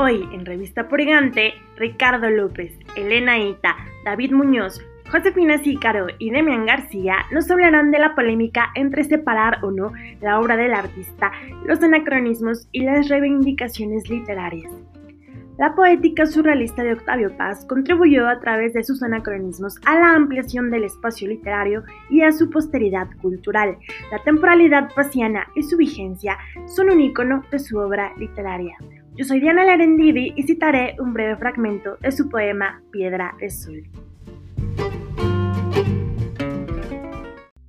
Hoy en Revista Purgante, Ricardo López, Elena Ita, David Muñoz, Josefina Sícaro y Demian García nos hablarán de la polémica entre separar o no la obra del artista, los anacronismos y las reivindicaciones literarias. La poética surrealista de Octavio Paz contribuyó a través de sus anacronismos a la ampliación del espacio literario y a su posteridad cultural. La temporalidad paciana y su vigencia son un icono de su obra literaria. Yo soy Diana Larendivi y citaré un breve fragmento de su poema Piedra de Sol.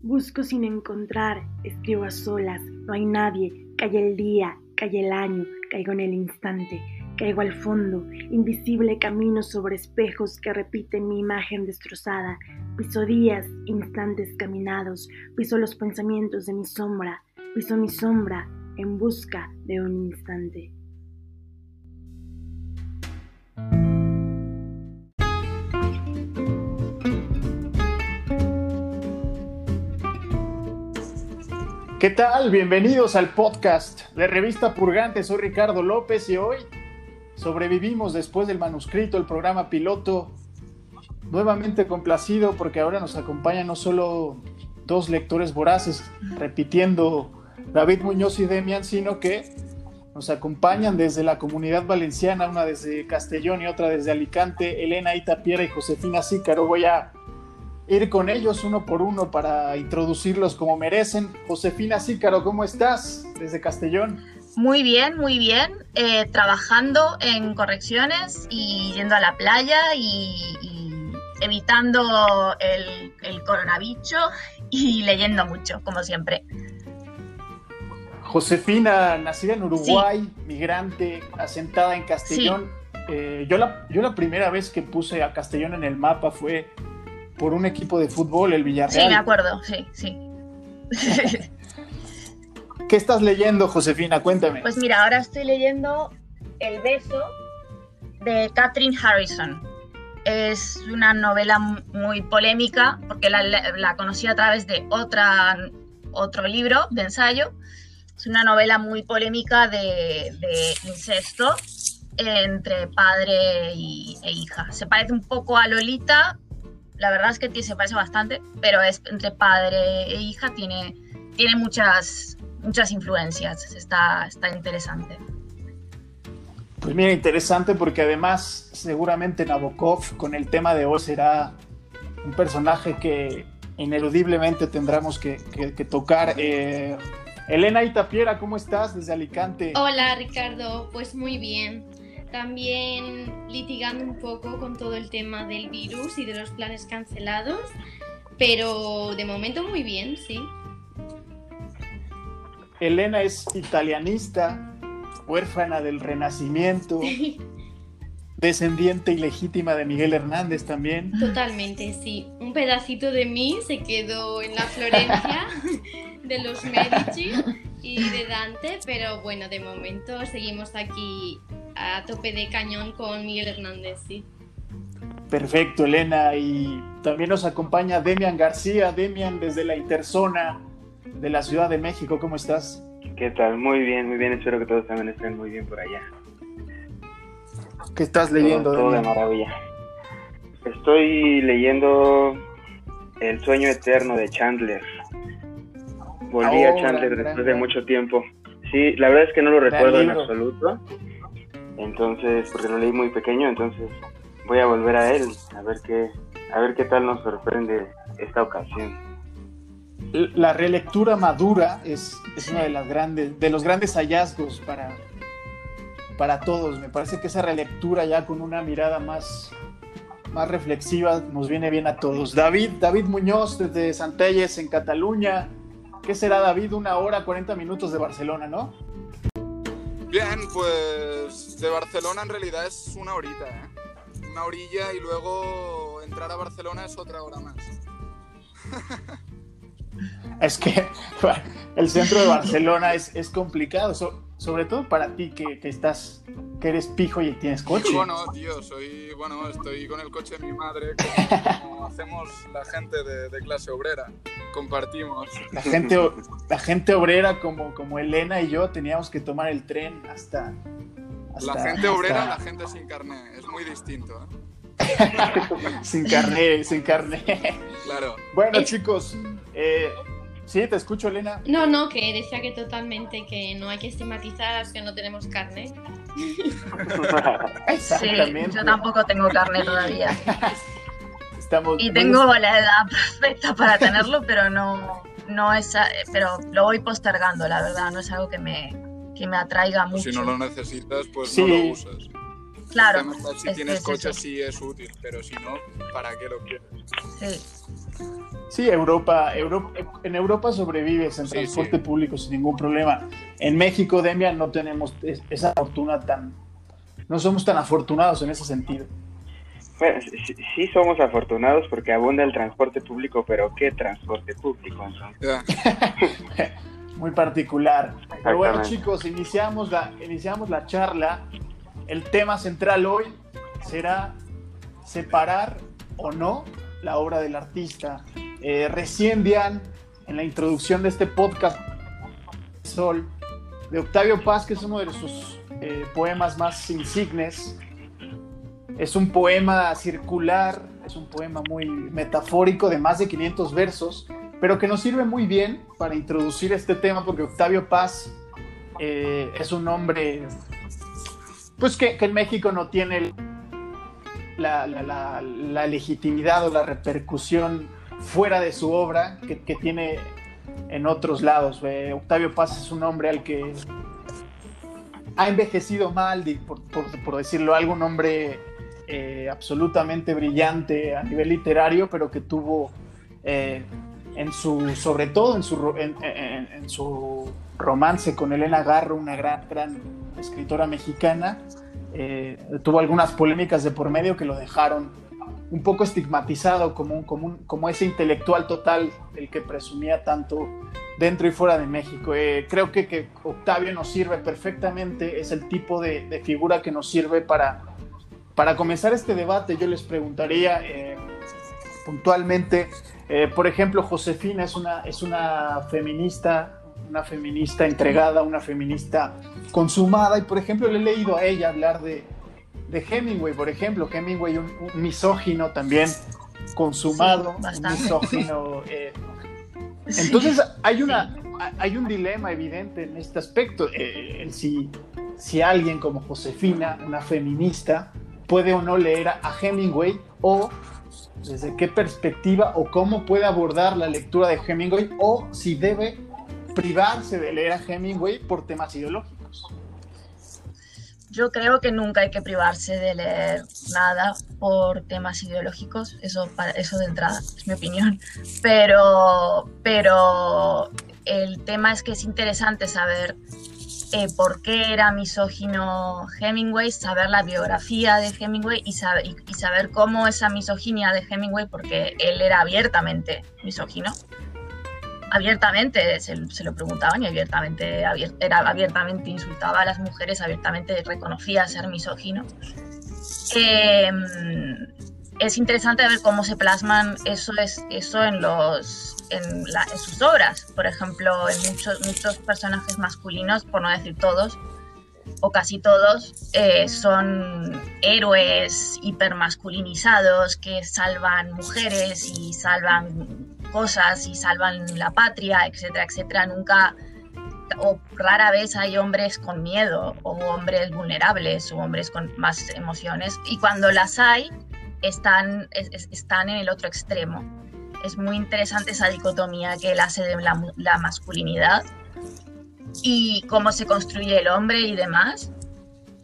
Busco sin encontrar, escribo a solas, no hay nadie, cae el día, cae el año, caigo en el instante Caigo al fondo, invisible camino sobre espejos que repiten mi imagen destrozada. Piso días, instantes caminados, piso los pensamientos de mi sombra, piso mi sombra en busca de un instante. ¿Qué tal? Bienvenidos al podcast de Revista Purgante. Soy Ricardo López y hoy Sobrevivimos después del manuscrito, el programa piloto. Nuevamente complacido porque ahora nos acompañan no solo dos lectores voraces repitiendo David Muñoz y Demian, sino que nos acompañan desde la comunidad valenciana, una desde Castellón y otra desde Alicante, Elena Itapiera y Josefina Sícaro. Voy a ir con ellos uno por uno para introducirlos como merecen. Josefina Sícaro, ¿cómo estás desde Castellón? Muy bien, muy bien. Eh, trabajando en correcciones y yendo a la playa y, evitando el, el coronavirus y leyendo mucho, como siempre. Josefina, nacida en Uruguay, migrante, asentada en Castellón. Eh, yo, la, yo la primera vez que puse a Castellón en el mapa fue por un equipo de fútbol, el Villarreal. Sí, me acuerdo, sí, sí. ¿Qué estás leyendo, Josefina? Cuéntame. Pues mira, ahora estoy leyendo El beso de Catherine Harrison. Es una novela muy polémica porque la, conocí a través de otra, otro libro de ensayo. Es una novela muy polémica de, incesto entre padre y, e hija. Se parece un poco a Lolita, la verdad es que se parece bastante, pero es entre padre e hija, tiene, tiene muchas muchas influencias. Está, está interesante. Pues mira, interesante porque además seguramente Nabokov con el tema de hoy será un personaje que ineludiblemente tendremos que, tocar. Eh, Elena Itapiera, ¿cómo estás desde Alicante? Hola Ricardo, pues muy bien. También litigando un poco con todo el tema del virus y de los planes cancelados, pero de momento muy bien, sí. Elena es italianista, huérfana del Renacimiento, descendiente ilegítima de Miguel Hernández también. Totalmente, sí. Un pedacito de mí se quedó en la Florencia de los Medici y de Dante, pero bueno, de momento seguimos aquí a tope de cañón con Miguel Hernández, sí. Perfecto, Elena. Y también nos acompaña Demian García. Demian desde la Interzona de la Ciudad de México. ¿Cómo estás? ¿Qué tal? Muy bien, muy bien. Espero que todos también estén muy bien por allá. ¿Qué estás leyendo? Todo, de maravilla. Estoy leyendo El sueño eterno de Chandler. Volví a Chandler después de mucho tiempo. Sí, la verdad es que no lo recuerdo en absoluto. Entonces, porque lo leí muy pequeño, entonces voy a volver a él a ver qué, a ver qué tal nos sorprende esta ocasión la relectura madura es, es uno de, las grandes, de los grandes hallazgos para, para todos. Me parece que esa relectura ya con una mirada más, más reflexiva nos viene bien a todos. David, David Muñoz desde Santelles en Cataluña. ¿Qué será David? Una hora, 40 minutos de Barcelona, ¿no? Bien, pues de Barcelona en realidad es una horita, ¿eh? Una orilla y luego entrar a Barcelona es otra hora más. es que el centro de Barcelona es, es complicado, sobre todo para ti que, que, estás, que eres pijo y tienes coche. Bueno, tío, soy, bueno, estoy con el coche de mi madre, como, hacemos la gente de, de, clase obrera, compartimos. La gente, la gente obrera como, como Elena y yo teníamos que tomar el tren hasta la gente obrera, la gente sin carne, es muy distinto. ¿eh? sin carne, sin carne. Claro. Bueno, chicos, eh, sí, te escucho, Elena. No, no, que decía que totalmente que no hay que estigmatizar a los que no tenemos carne. Exactamente. Sí, yo tampoco tengo carne todavía. Estamos y tengo la edad perfecta para tenerlo, pero no, no es, pero lo voy postergando, la verdad, no es algo que me, que me atraiga mucho. Si no lo necesitas, pues no lo usas. Claro. Si tienes coche sí es útil, pero si no, ¿para qué lo quieres? Sí. Sí, Europa, Europa, en Europa sobrevives en transporte público sin ningún problema. En México, Demian, no tenemos esa fortuna tan... No somos tan afortunados en ese sentido. Bueno, sí, somos afortunados porque abunda el transporte público, pero ¿qué transporte público Muy particular. Pero bueno, chicos, iniciamos la, iniciamos la charla. El tema central hoy será separar o no la obra del artista. Eh, recién, Dian, en la introducción de este podcast, Sol, de Octavio Paz, que es uno de sus eh, poemas más insignes, es un poema circular, es un poema muy metafórico de más de 500 versos, pero que nos sirve muy bien para introducir este tema porque Octavio Paz eh, es un hombre, pues que, en México no tiene la, legitimidad o la repercusión fuera de su obra que, tiene en otros lados. Octavio Paz es un hombre al que ha envejecido mal, por, por decirlo algo, un hombre eh, absolutamente brillante a nivel literario, pero que tuvo eh, en su, sobre todo en su, en, su romance con Elena Garro, una gran, gran escritora mexicana, eh, tuvo algunas polémicas de por medio que lo dejaron un poco estigmatizado como, como, como ese intelectual total del que presumía tanto dentro y fuera de México. creo que, que, Octavio nos sirve perfectamente, es el tipo de, figura que nos sirve para para comenzar este debate, yo les preguntaría eh, puntualmente, eh, por ejemplo, Josefina es una, es una feminista, una feminista entregada, una feminista consumada, y por ejemplo le he leído a ella hablar de, Hemingway, por ejemplo, Hemingway un, misógino también consumado, un misógino. Eh. entonces hay, una, hay un dilema evidente en este aspecto, si, si alguien como Josefina, una feminista, puede o no leer a Hemingway o desde qué perspectiva o cómo puede abordar la lectura de Hemingway o si debe privarse de leer a Hemingway por temas ideológicos. Yo creo que nunca hay que privarse de leer nada por temas ideológicos, eso, eso de entrada, es mi opinión. Pero, pero el tema es que es interesante saber eh, por qué era misógino Hemingway, saber la biografía de Hemingway y, saber, y, saber cómo esa misoginia de Hemingway, porque él era abiertamente misógino, abiertamente se, lo preguntaban y abiertamente, era, abiertamente insultaba a las mujeres, abiertamente reconocía ser misógino. Em, es interesante ver cómo se plasman eso, es, eso en los en, sus obras. Por ejemplo, en muchos, muchos personajes masculinos, por no decir todos, o casi todos, eh, son héroes hipermasculinizados que salvan mujeres y salvan cosas y salvan la patria, etcétera, etcétera. Nunca o rara vez hay hombres con miedo o hombres vulnerables o hombres con más emociones y cuando las hay están, están en el otro extremo es muy interesante esa dicotomía que él hace de la, masculinidad y cómo se construye el hombre y demás,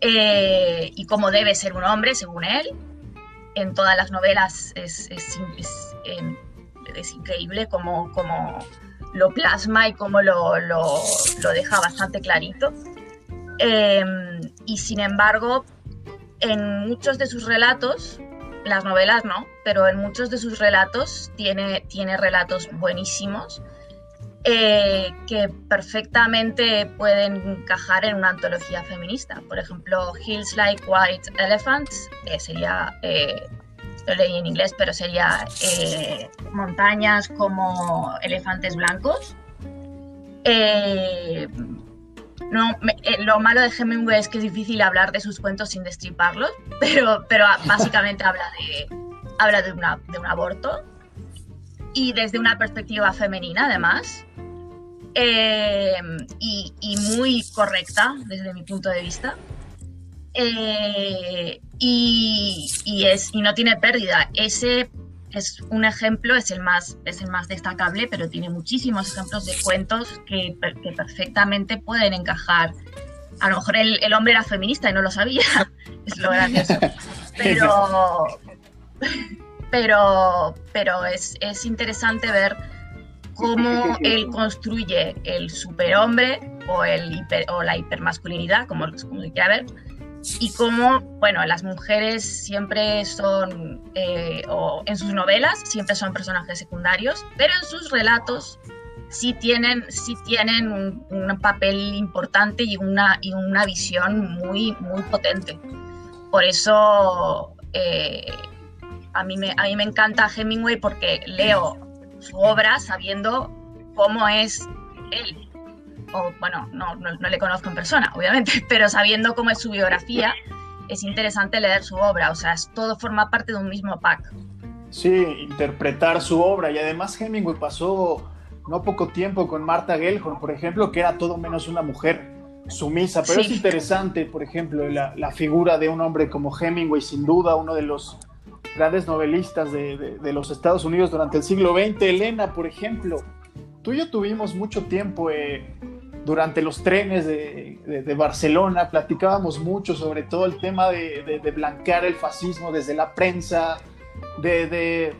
eh, y cómo debe ser un hombre según él. En todas las novelas es, es, increíble cómo, lo plasma y cómo lo, lo, deja bastante clarito. Em, y sin embargo, en muchos de sus relatos las novelas no, pero en muchos de sus relatos tiene, tiene relatos buenísimos eh, que perfectamente pueden encajar en una antología feminista. Por ejemplo, Hills Like White Elephants, que sería, eh, lo leí en inglés, pero sería eh, montañas como elefantes blancos. no, eh, lo malo de Hemingway es que es difícil hablar de sus cuentos sin destriparlos, pero, pero básicamente habla de, habla de, una, un aborto y desde una perspectiva femenina además. Eh, y, muy correcta desde mi punto de vista. Eh, y, y, es, y no tiene pérdida. Ese es un ejemplo, es el, más, es el más destacable, pero tiene muchísimos ejemplos de cuentos que, que perfectamente pueden encajar. A lo mejor el, el, hombre era feminista y no lo sabía, es lo gracioso. Pero, pero, pero es, es interesante ver cómo él construye el superhombre o, el hiper, o la hipermasculinidad, como, como se quiera ver, y cómo, bueno, las mujeres siempre son, eh, o en sus novelas, siempre son personajes secundarios, pero en sus relatos sí tienen, sí tienen un, papel importante y una, y una visión muy, muy potente. Por eso eh, a, mí me, a mí me encanta Hemingway porque leo su obra sabiendo cómo es él, o bueno, no, no, no, le conozco en persona, obviamente, pero sabiendo cómo es su biografía, es interesante leer su obra, o sea, es, todo forma parte de un mismo pack. Sí, interpretar su obra y además Hemingway pasó no poco tiempo con Marta Gellhorn, por ejemplo, que era todo menos una mujer sumisa, pero sí. es interesante, por ejemplo, la, la, figura de un hombre como Hemingway, sin duda, uno de los grandes novelistas de, de, de los Estados Unidos durante el siglo XX. Elena, por ejemplo, tú y yo tuvimos mucho tiempo eh, durante los trenes de, de, de, Barcelona, platicábamos mucho sobre todo el tema de, blanquear el fascismo desde la prensa, de,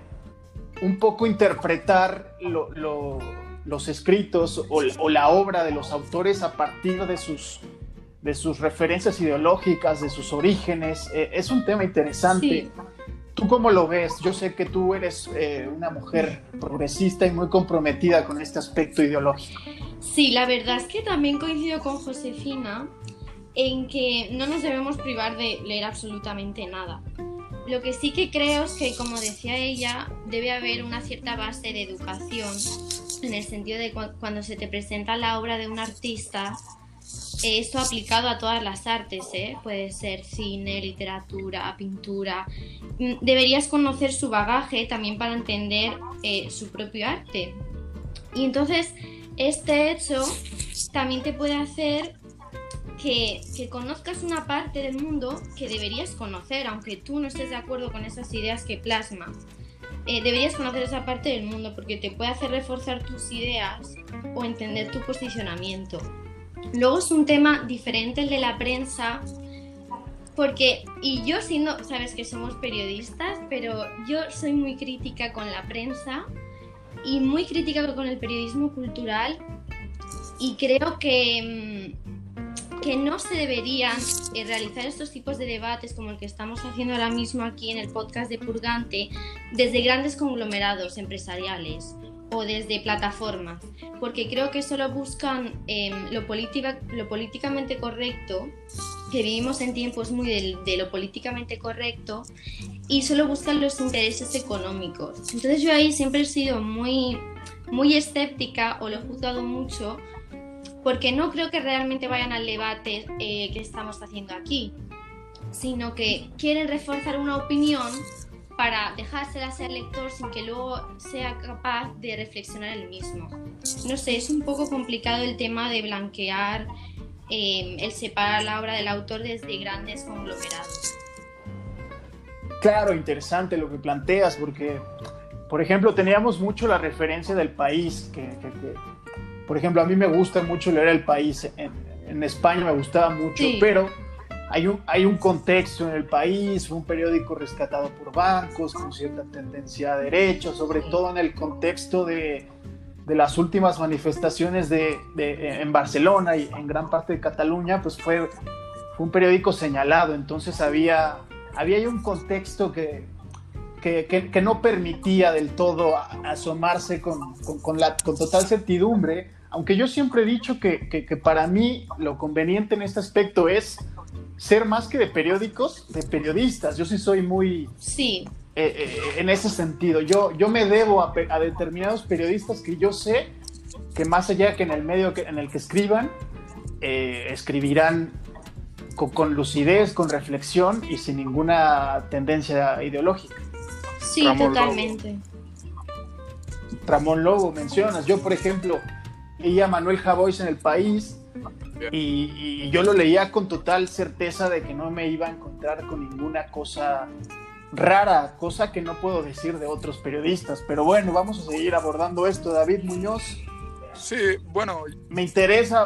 un poco interpretar lo, lo, los escritos o, o, la obra de los autores a partir de sus, de sus referencias ideológicas, de sus orígenes. Eh, es un tema interesante. Sí. ¿Tú cómo lo ves? Yo sé que tú eres eh, una mujer progresista y muy comprometida con este aspecto ideológico. Sí, la verdad es que también coincido con Josefina en que no nos debemos privar de leer absolutamente nada. Lo que sí que creo es que, como decía ella, debe haber una cierta base de educación, en el sentido de cu cuando se te presenta la obra de un artista, esto aplicado a todas las artes, ¿eh? puede ser cine, literatura, pintura. Deberías conocer su bagaje también para entender eh, su propio arte. Y entonces, este hecho también te puede hacer que, que, conozcas una parte del mundo que deberías conocer, aunque tú no estés de acuerdo con esas ideas que plasma. Eh, deberías conocer esa parte del mundo porque te puede hacer reforzar tus ideas o entender tu posicionamiento. Luego es un tema diferente el de la prensa, porque, y yo siendo, sabes que somos periodistas, pero yo soy muy crítica con la prensa y muy crítica con el periodismo cultural. Y creo que, que no se deberían eh, realizar estos tipos de debates como el que estamos haciendo ahora mismo aquí en el podcast de Purgante desde grandes conglomerados empresariales o desde plataformas, porque creo que solo buscan eh, lo, politica, lo políticamente correcto, que vivimos en tiempos muy de, de, lo políticamente correcto, y solo buscan los intereses económicos. Entonces yo ahí siempre he sido muy, muy escéptica o lo he juzgado mucho, porque no creo que realmente vayan al debate eh, que estamos haciendo aquí, sino que quieren reforzar una opinión para dejársela ser lector sin que luego sea capaz de reflexionar el mismo. No sé, es un poco complicado el tema de blanquear, eh, el separar la obra del autor desde grandes conglomerados. Claro, interesante lo que planteas, porque, por ejemplo, teníamos mucho la referencia del país, que, que, que por ejemplo, a mí me gusta mucho leer el país, en, en España me gustaba mucho, sí. pero hay un, hay un contexto en el país, un periódico rescatado por bancos, con cierta tendencia a derecho, sobre todo en el contexto de, de las últimas manifestaciones de, de, en Barcelona y en gran parte de Cataluña, pues fue, fue un periódico señalado, entonces había, había un contexto que, que, que, que no permitía del todo asomarse con, con, con, la, con total certidumbre, aunque yo siempre he dicho que, que para mí lo conveniente en este aspecto es ser más que de periódicos, de periodistas. Yo sí soy muy... Sí. Eh, eh, en ese sentido. Yo, yo me debo a, a, determinados periodistas que yo sé que más allá que en el medio que, en el que escriban, eh, escribirán con, lucidez, con reflexión y sin ninguna tendencia ideológica. Sí, totalmente. Ramón Lobo mencionas. Yo, por ejemplo, leía a Manuel Javois en el país y, yo lo leía con total certeza de que no me iba a encontrar con ninguna cosa rara, cosa que no puedo decir de otros periodistas. Pero bueno, vamos a seguir abordando esto. David Muñoz. Sí, bueno. Me interesa,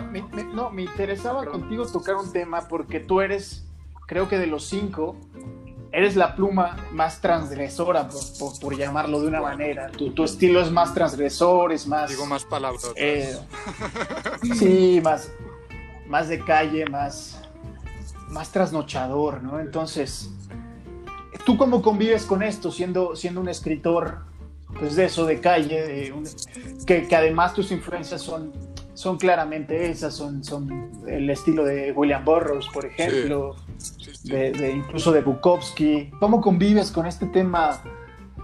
no, me interesaba contigo tocar un tema porque tú eres, creo que de los cinco, eres la pluma más transgresora, por, llamarlo de una manera. Tu, estilo es más transgresor, es más... Digo más palabras. Eh, sí, más, más de calle, más, más trasnochador, ¿no? Entonces, ¿tú cómo convives con esto siendo, siendo un escritor, pues de eso, de calle, que, que además tus influencias son son claramente esas, son, son el estilo de William Burroughs, por ejemplo, De, incluso de Bukowski. ¿Cómo convives con este tema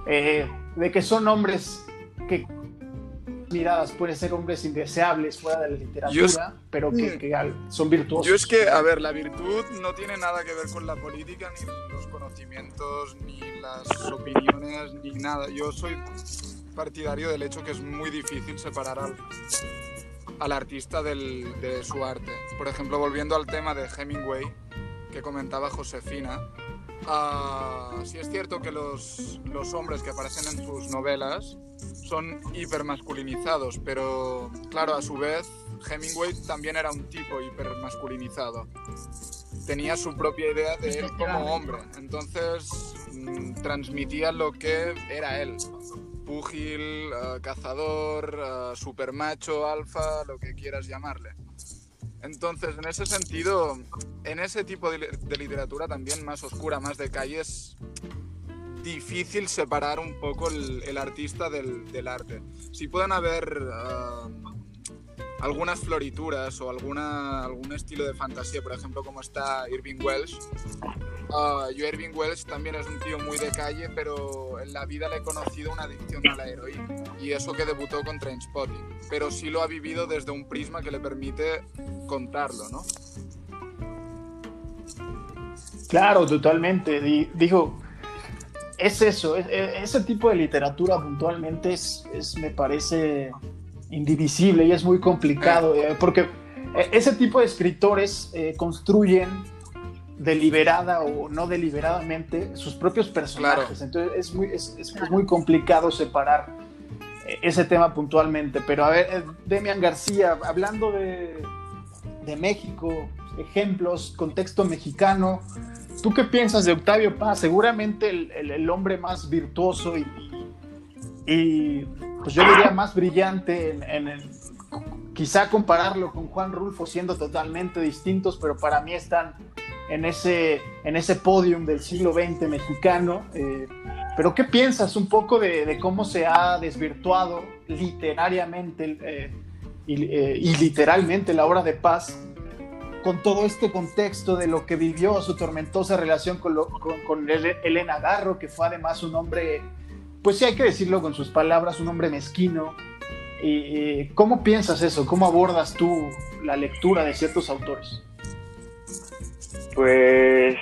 eh, de que son hombres que miradas pueden ser hombres indeseables fuera de la literatura, pero que, mm. son virtuosos? Yo es que, a ver, la virtud no tiene nada que ver con la política, ni los conocimientos, ni las opiniones, ni nada. Yo soy partidario del hecho que es muy difícil separar al, al artista de su arte. Por ejemplo, volviendo al tema de Hemingway, que comentaba Josefina, uh, sí es cierto que los, los hombres que aparecen en sus novelas son hipermasculinizados, pero claro, a su vez, Hemingway también era un tipo hipermasculinizado. Tenía su propia idea de él como hombre, entonces mm, transmitía lo que era él púgil, uh, cazador, uh, supermacho, alfa, lo que quieras llamarle. Entonces, en ese sentido, en ese tipo de, literatura también más oscura, más de calle, es difícil separar un poco el, artista del, del, arte. Si pueden haber algunas florituras o alguna, algún estilo de fantasía, por ejemplo, como está Irving Welsh. Uh, yo Irving Welsh también es un tío muy de calle, pero en la vida le he conocido una adicción a la heroína. Y eso que debutó con Trainspotting. Pero sí lo ha vivido desde un prisma que le permite contarlo, ¿no? Claro, totalmente. Digo, es eso, ese tipo de literatura puntualmente es, es me parece indivisible y es muy complicado, eh, porque eh, ese tipo de escritores eh, construyen deliberada o no deliberadamente sus propios personajes. Entonces es muy, es, muy complicado separar ese tema puntualmente. Pero a ver, Demian García, hablando de, de México, ejemplos, contexto mexicano, ¿tú qué piensas de Octavio Paz? Seguramente el, el, hombre más virtuoso y, y pues yo diría más brillante en, el, quizá compararlo con Juan Rulfo siendo totalmente distintos, pero para mí están en ese, en ese podium del siglo XX mexicano. Eh, pero ¿qué piensas un poco de, cómo se ha desvirtuado literariamente eh, eh, y, literalmente la obra de paz con todo este contexto de lo que vivió su tormentosa relación con, con, con Elena Garro, que fue además un hombre pues sí hay que decirlo con sus palabras, un hombre mezquino. y ¿Cómo piensas eso? ¿Cómo abordas tú la lectura de ciertos autores? Pues,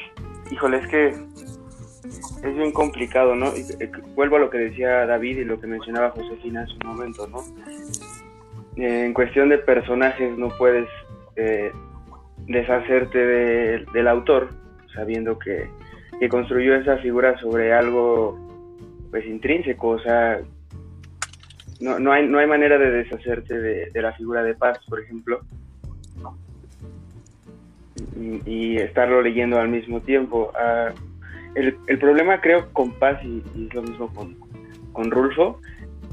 híjole, es que es bien complicado, ¿no? Eh, vuelvo a lo que decía David y lo que mencionaba Josefina hace un momento, ¿no? En cuestión de personajes no puedes eh, deshacerte del autor, sabiendo que construyó esa figura sobre algo pues intrínseco, o sea, no, no, hay, no hay manera de deshacerte de, la figura de Paz, por ejemplo, y, estarlo leyendo al mismo tiempo. Ah, el, el, problema creo con Paz, y, es lo mismo con, con, Rulfo,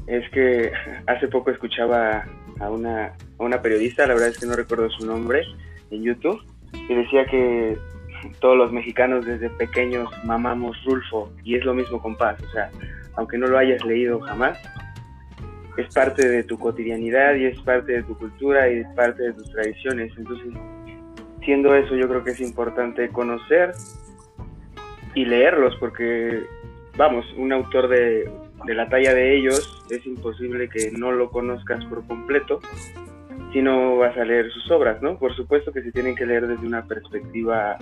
es que hace poco escuchaba a una, a una periodista, la verdad es que no recuerdo su nombre, en YouTube, y decía que todos los mexicanos desde pequeños mamamos Rulfo y es lo mismo con Paz, o sea, aunque no lo hayas leído jamás, es parte de tu cotidianidad y es parte de tu cultura y es parte de tus tradiciones. Entonces, siendo eso, yo creo que es importante conocer y leerlos porque, vamos, un autor de, de la talla de ellos es imposible que no lo conozcas por completo si no vas a leer sus obras, ¿no? Por supuesto que se tienen que leer desde una perspectiva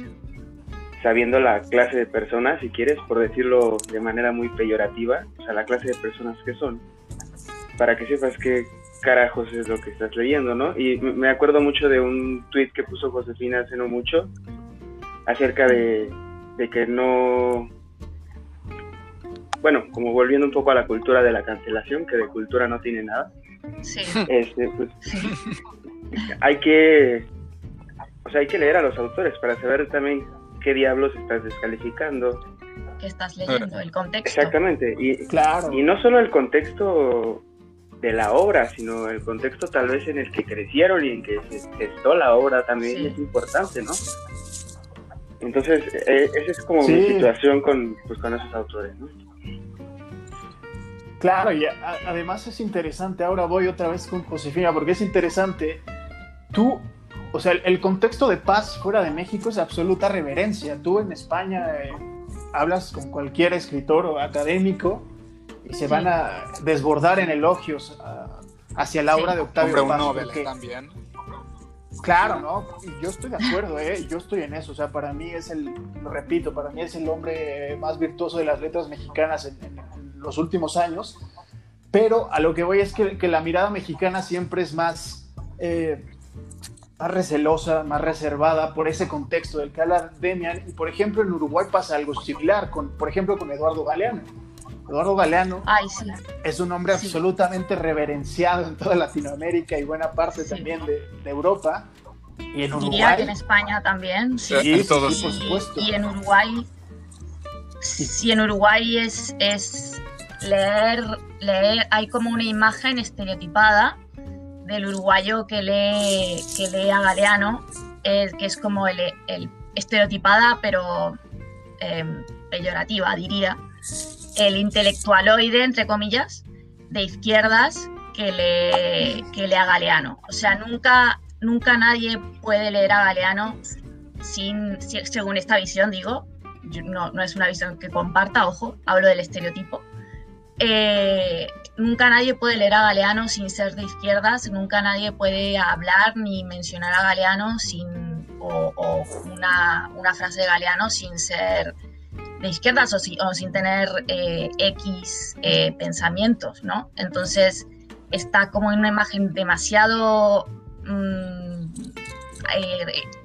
sabiendo la clase de personas, si quieres, por decirlo de manera muy peyorativa, o sea, la clase de personas que son, para que sepas qué carajos es lo que estás leyendo, ¿no? Y me acuerdo mucho de un tweet que puso Josefina hace no mucho acerca de, que no... Bueno, como volviendo un poco a la cultura de la cancelación, que de cultura no tiene nada. Sí. Este, pues, hay que... O sea, hay que leer a los autores para saber también qué diablos estás descalificando. ¿Qué estás leyendo? El contexto. Exactamente. Y, Claro. y no solo el contexto de la obra, sino el contexto tal vez en el que crecieron y en que se gestó la obra también Sí. es importante, ¿no? Entonces, eh, esa es como mi Sí. situación con, pues, con esos autores, ¿no? Claro, y a- además es interesante, ahora voy otra vez con Josefina, porque es interesante, tú, o sea, el, el contexto de paz fuera de México es absoluta reverencia. Tú en España eh, hablas con cualquier escritor o académico y se Sí. van a desbordar en elogios a- hacia la Sí. obra de Octavio un Paz. Nobel porque- también. Claro, ¿no? Y yo estoy de acuerdo, ¿eh? Yo estoy en eso. O sea, para mí es el, lo repito, para mí es el hombre más virtuoso de las letras mexicanas en, en- en los últimos años. Pero a lo que voy es que, que la mirada mexicana siempre es más, eh, más recelosa, más reservada por ese contexto del que habla Demian. Y por ejemplo, en Uruguay pasa algo similar, con, por ejemplo, con Eduardo Galeano. Eduardo Galeano Ay, sí. es un hombre Sí. absolutamente reverenciado en toda Latinoamérica y buena parte Sí. también de, de Europa. Y en Diría Uruguay. que en España también. Sí. Sí, sí, sí, por Y- supuesto. Y, en Uruguay, si en Uruguay es, es leer, leer, hay como una imagen estereotipada del uruguayo que lee, que lee a Galeano, que es como el, estereotipada, pero eh, peyorativa, diría, el intelectualoide, entre comillas, de izquierdas que lee, que lee a Galeano. O sea, nunca, nunca nadie puede leer a Galeano sin, si- según esta visión, digo, no, no es una visión que comparta, ojo, hablo del estereotipo. Eh, nunca nadie puede leer a Galeano sin ser de izquierdas, nunca nadie puede hablar ni mencionar a Galeano sin, o, una, una frase de Galeano sin ser de izquierdas o, si- o sin tener eh, X eh, pensamientos, ¿no? Entonces está como en una imagen demasiado mm,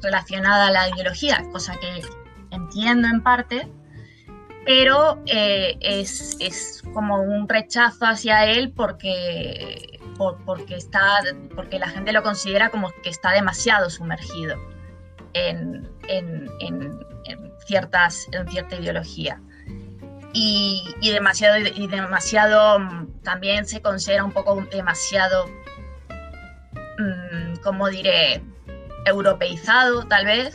relacionada a la ideología, cosa que entiendo en parte, pero eh, es, es como un rechazo hacia él porque, por- porque, está, porque la gente lo considera como que está demasiado sumergido en, en- en- ciertas, en cierta ideología. Y, y demasiado, y demasiado también se considera un poco demasiado, mm, como diré, europeizado tal vez,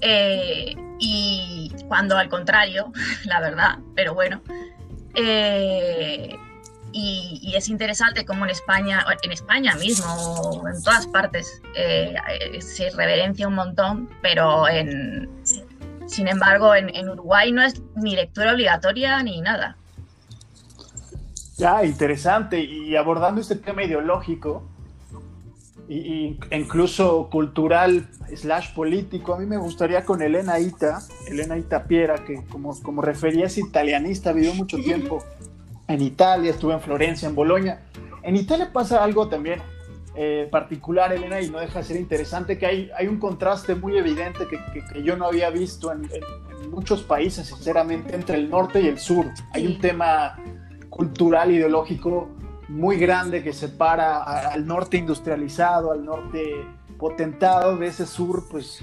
eh, y cuando al contrario, la verdad, pero bueno. eh, y, es interesante cómo en España, en España mismo, en todas partes, eh, se reverencia un montón, pero en, sin embargo en Uruguay no es ni lectura obligatoria ni nada. Ya, interesante. Y abordando este tema ideológico, y, y incluso cultural slash político, a mí me gustaría con Elena Ita, Elena Ita Piera, que como, como refería es italianista, vivió mucho tiempo en Italia, estuvo en Florencia, en Bolonia. En Italia pasa algo también eh, particular, Elena, y no deja de ser interesante, que hay, hay un contraste muy evidente que, que- que yo no había visto en, en- en muchos países, sinceramente, entre el norte y el sur. Hay un tema cultural, ideológico muy grande que separa al norte industrializado, al norte potentado de ese sur, pues,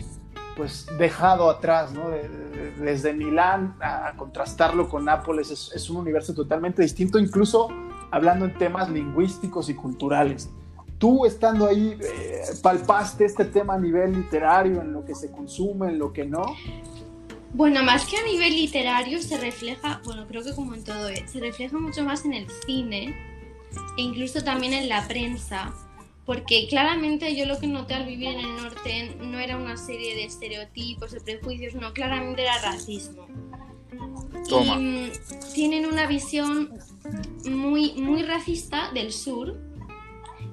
pues dejado atrás, ¿no? De- de- desde Milán a, a contrastarlo con Nápoles es, es un universo totalmente distinto, incluso hablando en temas lingüísticos y culturales. Tú estando ahí, eh, palpaste este tema a nivel literario, en lo que se consume, en lo que no. Bueno, más que a nivel literario se refleja, bueno, creo que como en todo, eh, se refleja mucho más en el cine e incluso también en la prensa, porque claramente yo lo que noté al vivir en el norte no era una serie de estereotipos o prejuicios, no, claramente era racismo. Toma. Y mm, tienen una visión muy, muy racista del sur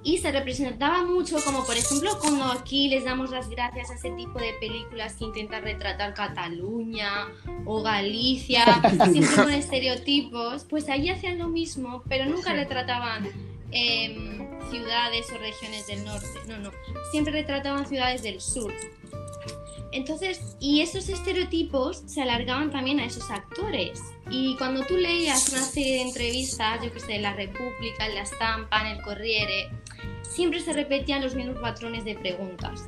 y se representaba mucho como por ejemplo cuando aquí les damos las gracias a ese tipo de películas que intentan retratar Cataluña o Galicia, siempre con estereotipos, pues ahí hacían lo mismo, pero nunca retrataban em, ciudades o regiones del norte, no, no, siempre retrataban ciudades del sur. Entonces, y esos estereotipos se alargaban también a esos actores. Y cuando tú leías una serie de entrevistas, yo que sé, en La República, en La Estampa, en El Corriere, siempre se repetían los mismos patrones de preguntas.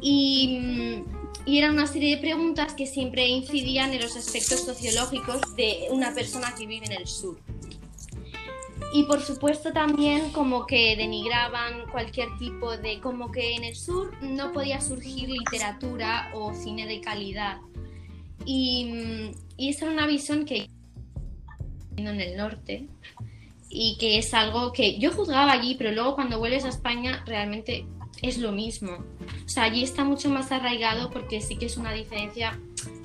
Y, mm, y eran una serie de preguntas que siempre incidían en los aspectos sociológicos de una persona que vive en el sur. Y por supuesto también como que denigraban cualquier tipo de, como que en el sur no podía surgir literatura o cine de calidad. Y, mm, y esa era una visión que en el norte y que es algo que yo juzgaba allí, pero luego cuando vuelves a España realmente es lo mismo. O sea, allí está mucho más arraigado porque sí que es una diferencia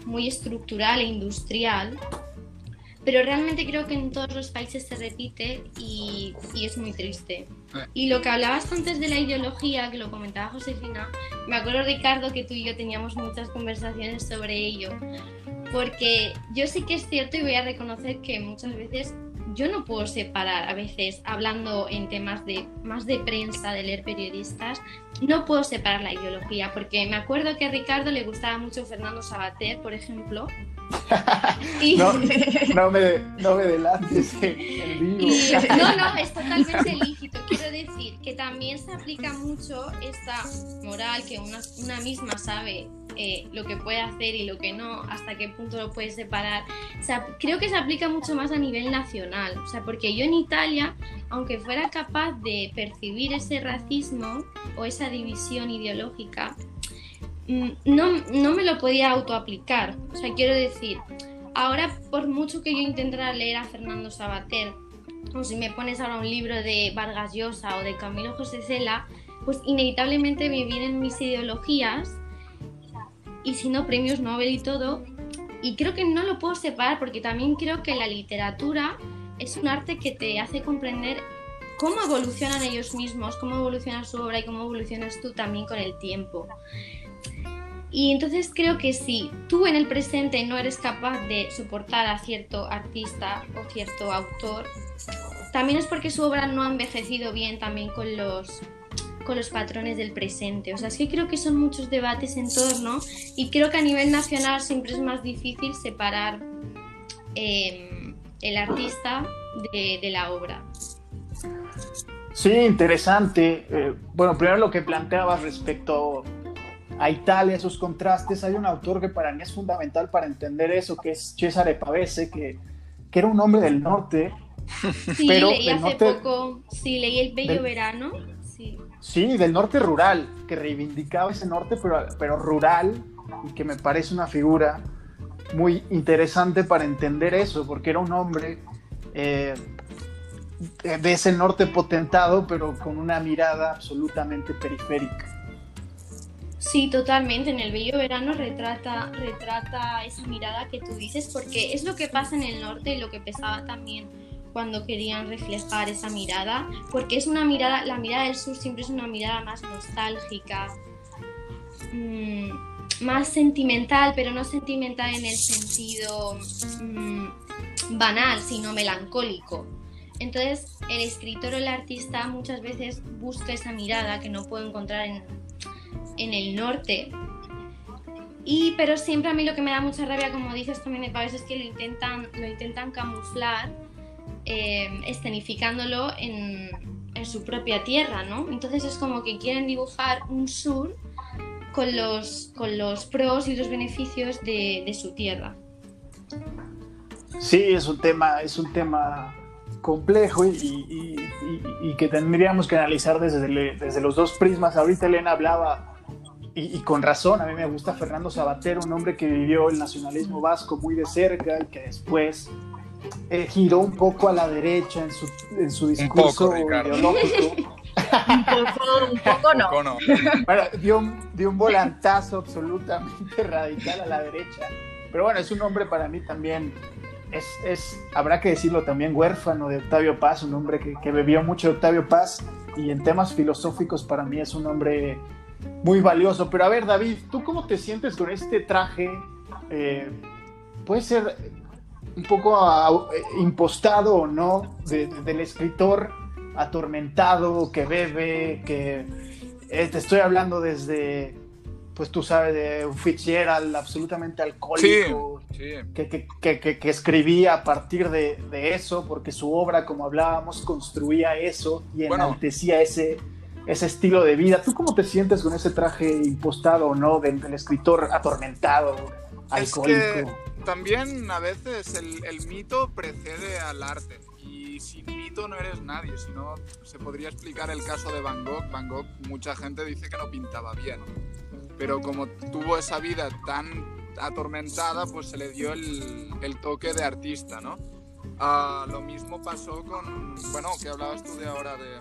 muy estructural e industrial, pero realmente creo que en todos los países se repite y, y es muy triste. Y lo que hablabas antes de la ideología, que lo comentaba Josefina, me acuerdo Ricardo que tú y yo teníamos muchas conversaciones sobre ello, porque yo sí que es cierto y voy a reconocer que muchas veces yo no puedo separar a veces hablando en temas de más de prensa, de leer periodistas, no puedo separar la ideología, porque me acuerdo que a Ricardo le gustaba mucho Fernando Sabater, por ejemplo. No, no, me, no me delantes en vivo. no, no, es totalmente lícito. Quiero decir que también se aplica mucho esta moral que una, una misma sabe eh, lo que puede hacer y lo que no, hasta qué punto lo puede separar. O sea, creo que se aplica mucho más a nivel nacional. O sea, porque yo en Italia, aunque fuera capaz de percibir ese racismo o esa división ideológica, no, no me lo podía autoaplicar. O sea, quiero decir, ahora por mucho que yo intentara leer a Fernando Sabater, o si me pones ahora un libro de Vargas Llosa o de Camilo José Cela, pues inevitablemente me vienen mis ideologías y si no premios Nobel y todo. Y creo que no lo puedo separar porque también creo que la literatura es un arte que te hace comprender cómo evolucionan ellos mismos, cómo evoluciona su obra y cómo evolucionas tú también con el tiempo. Y entonces creo que si tú en el presente no eres capaz de soportar a cierto artista o cierto autor, también es porque su obra no ha envejecido bien también con los con los patrones del presente. O sea, es que creo que son muchos debates en torno y creo que a nivel nacional siempre es más difícil separar em, el artista de, la obra. Sí, interesante. Eh, bueno, primero lo que planteabas respecto a Italia, esos contrastes, hay un autor que para mí es fundamental para entender eso, que es Cesare Pavese, que, que era un hombre del norte. Sí, leí hace poco, sí, leí El Bello Verano Sí, del norte rural, que reivindicaba ese norte, pero, pero rural, y que me parece una figura muy interesante para entender eso, porque era un hombre eh, de ese norte potentado, pero con una mirada absolutamente periférica. Sí, totalmente. En el Bello Verano retrata, retrata esa mirada que tú dices, porque es lo que pasa en el norte y lo que pesaba también cuando querían reflejar esa mirada, porque es una mirada, la mirada del sur siempre es una mirada más nostálgica, mm, más sentimental, pero no sentimental en el sentido mm, banal, sino melancólico. Entonces, el escritor o el artista muchas veces busca esa mirada que no puedo encontrar en, en el norte. Y, pero siempre a mí lo que me da mucha rabia, como dices también es que lo intentan, lo intentan camuflar eh, escenificándolo en, su propia tierra, ¿no? Entonces es como que quieren dibujar un sur con los, con los pros y los beneficios de, su tierra. Sí, es un tema, es un tema complejo y, que tendríamos que analizar desde, desde, los dos prismas. Ahorita Elena hablaba, y, con razón, a mí me gusta Fernando Sabater, un hombre que vivió el nacionalismo vasco muy de cerca y que después eh, giró un poco a la derecha en su, en su discurso ideológico. un poco, un poco no. Bueno, dio, un, dio un volantazo absolutamente radical a la derecha. Pero bueno, es un hombre para mí también, es, habrá que decirlo también, huérfano de Octavio Paz, un hombre que, bebió mucho de Octavio Paz y en temas filosóficos para mí es un hombre muy valioso. Pero a ver, David, ¿tú cómo te sientes con este traje? Eh, puede ser un poco impostado o no del escritor atormentado que bebe, que eh, te estoy hablando desde, pues tú sabes, de un Fitzgerald absolutamente alcohólico, Que, escribía a partir de, eso, porque su obra, como hablábamos, construía eso y enaltecía ese, ese estilo de vida. ¿Tú cómo te sientes con ese traje impostado o no del, escritor atormentado, alcohólico? también a veces el, el mito precede al arte y sin mito no eres nadie, si no se podría explicar el caso de Van Gogh. Van Gogh mucha gente dice que no pintaba bien, pero como tuvo esa vida tan atormentada, pues se le dio el, el toque de artista, ¿no? Ah, lo mismo pasó con, bueno, que hablabas tú de ahora de,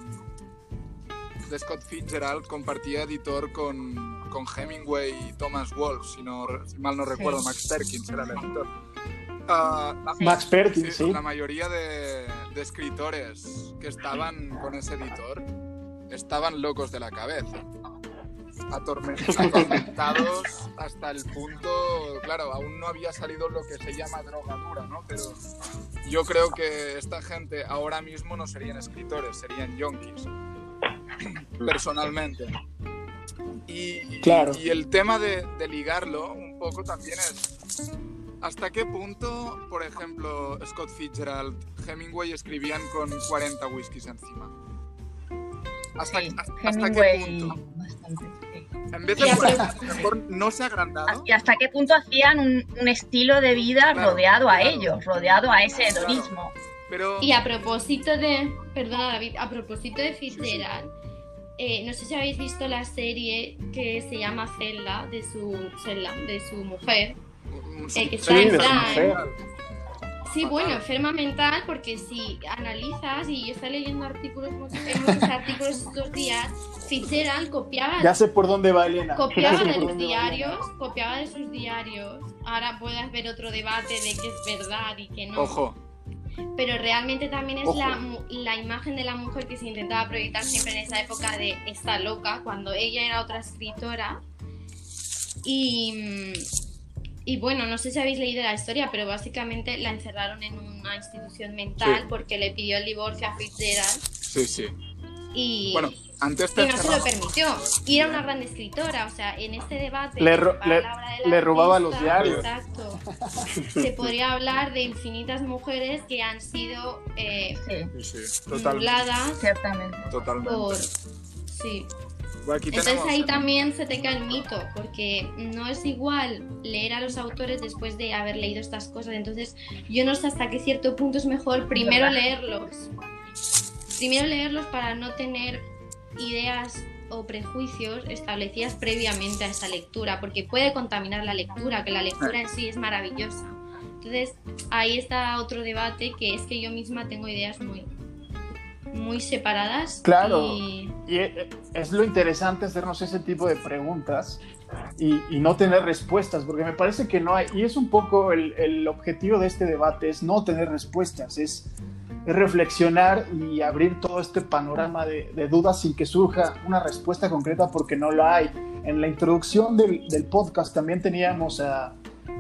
de Scott Fitzgerald, compartía editor con, con Hemingway y Thomas Wolfe, si, no, mal no recuerdo, Max Perkins era el editor. Ah, Max Perkins, sí, La mayoría de, de, escritores que estaban con ese editor estaban locos de la cabeza. Atormentados hasta el punto, claro, aún no había salido lo que se llama drogadura, ¿no? Pero yo creo que esta gente ahora mismo no serían escritores, serían yonkis, personalmente. Y, claro. y, el tema de, de ligarlo un poco también es ¿Hasta qué punto, por ejemplo, Scott Fitzgerald, Hemingway escribían con 40 whiskies encima? ¿Hasta, hasta, qué punto? En vez de mejor no se ha agrandado. ¿Y hasta qué punto hacían un, estilo de vida rodeado a ellos, rodeado a ese hedonismo? Pero... Y a propósito de, perdona David, a propósito de Fitzgerald, eh, no sé si habéis visto la serie que se llama Zelda de su Zelda, de su mujer, eh, que está enferma. Sí, bueno, enferma mental, porque si analizas, y yo estoy leyendo artículos, muchos, artículos estos días, Fitzgerald copiaba. Ya sé por dónde va Elena. Copiaba de sus diarios, copiaba de sus diarios. Ahora puedes ver otro debate de que es verdad y que no. Ojo. Pero realmente también es la, la, imagen de la mujer que se intentaba proyectar siempre en esa época de esta loca, cuando ella era otra escritora. Y, y bueno, no sé si habéis leído la historia, pero básicamente la encerraron en una institución mental porque le pidió el divorcio a Fitzgerald. Sí, sí. Y, bueno, antes y no se lo permitió. Y era una gran escritora, o sea, en este debate le, le, robaba los diarios. Exacto. se podría hablar de infinitas mujeres que han sido eh, sí, Ciertamente. Totalmente. Por, sí. Entonces ahí también se te cae el mito, porque no es igual leer a los autores después de haber leído estas cosas. Entonces yo no sé hasta qué cierto punto es mejor primero leerlos. Primero leerlos para no tener ideas o prejuicios establecidas previamente a esa lectura, porque puede contaminar la lectura, que la lectura en sí es maravillosa. Entonces ahí está otro debate que es que yo misma tengo ideas muy, muy separadas. Claro. Y... es lo interesante hacernos ese tipo de preguntas y, no tener respuestas, porque me parece que no hay, y es un poco el, objetivo de este debate, es no tener respuestas, es, reflexionar y abrir todo este panorama de, dudas sin que surja una respuesta concreta, porque no la hay. En la introducción del, podcast también teníamos a,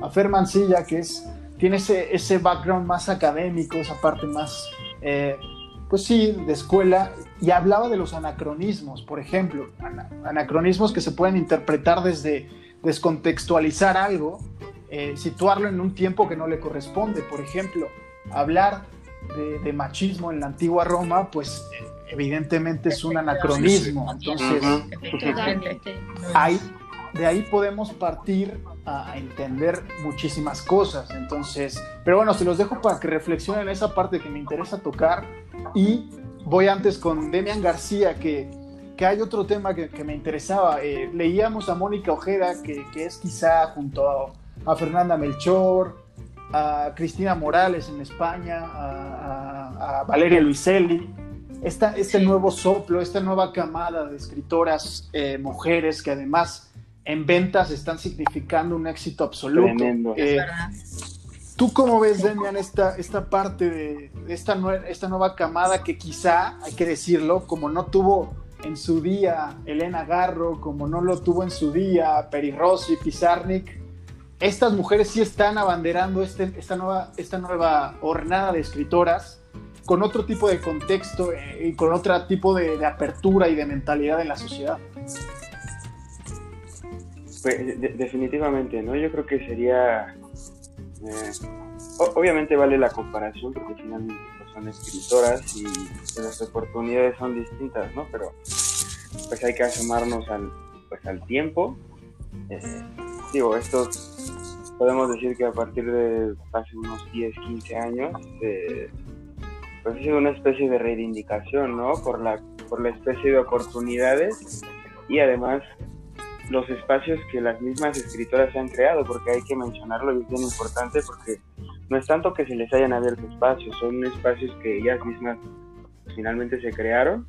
a Fer Mancilla, que es, tiene ese, ese background más académico, esa parte más... Eh, pues sí, de escuela, y hablaba de los anacronismos, por ejemplo, anacronismos que se pueden interpretar desde descontextualizar algo, eh, situarlo en un tiempo que no le corresponde, por ejemplo, hablar de, machismo en la antigua Roma, pues evidentemente es un anacronismo, entonces de ahí podemos partir a entender muchísimas cosas. Entonces, pero bueno, se los dejo para que reflexionen esa parte que me interesa tocar y voy antes con Demian García, que, que hay otro tema que, que me interesaba. Eh, leíamos a Mónica Ojeda, que, que, es quizá junto a, Fernanda Melchor, a Cristina Morales en España, a, a, Valeria Luiselli. Esta, este nuevo soplo, esta nueva camada de escritoras eh, mujeres que además en ventas están significando un éxito absoluto. Tremendo. Eh, ¿Tú cómo ves, Demian, esta, esta parte de esta, esta nueva camada que quizá, hay que decirlo, como no tuvo en su día Elena Garro, como no lo tuvo en su día Peri Rossi, Pizarnik, estas mujeres sí están abanderando este, esta, nueva, esta nueva hornada de escritoras con otro tipo de contexto eh, y con otro tipo de, apertura y de mentalidad en la sociedad. Pues, definitivamente, ¿no? Yo creo que sería eh, obviamente vale la comparación porque finalmente pues, son escritoras y las oportunidades son distintas, ¿no? Pero pues hay que asomarnos al, pues, al tiempo. Eh, digo, esto podemos decir que a partir de hace unos 10, 15 años, eh, pues sido una especie de reivindicación, ¿no? Por la, por la especie de oportunidades y además los espacios que las mismas escritoras han creado, porque hay que mencionarlo y es bien importante porque no es tanto que se les hayan abierto espacios, son espacios que ellas mismas finalmente se crearon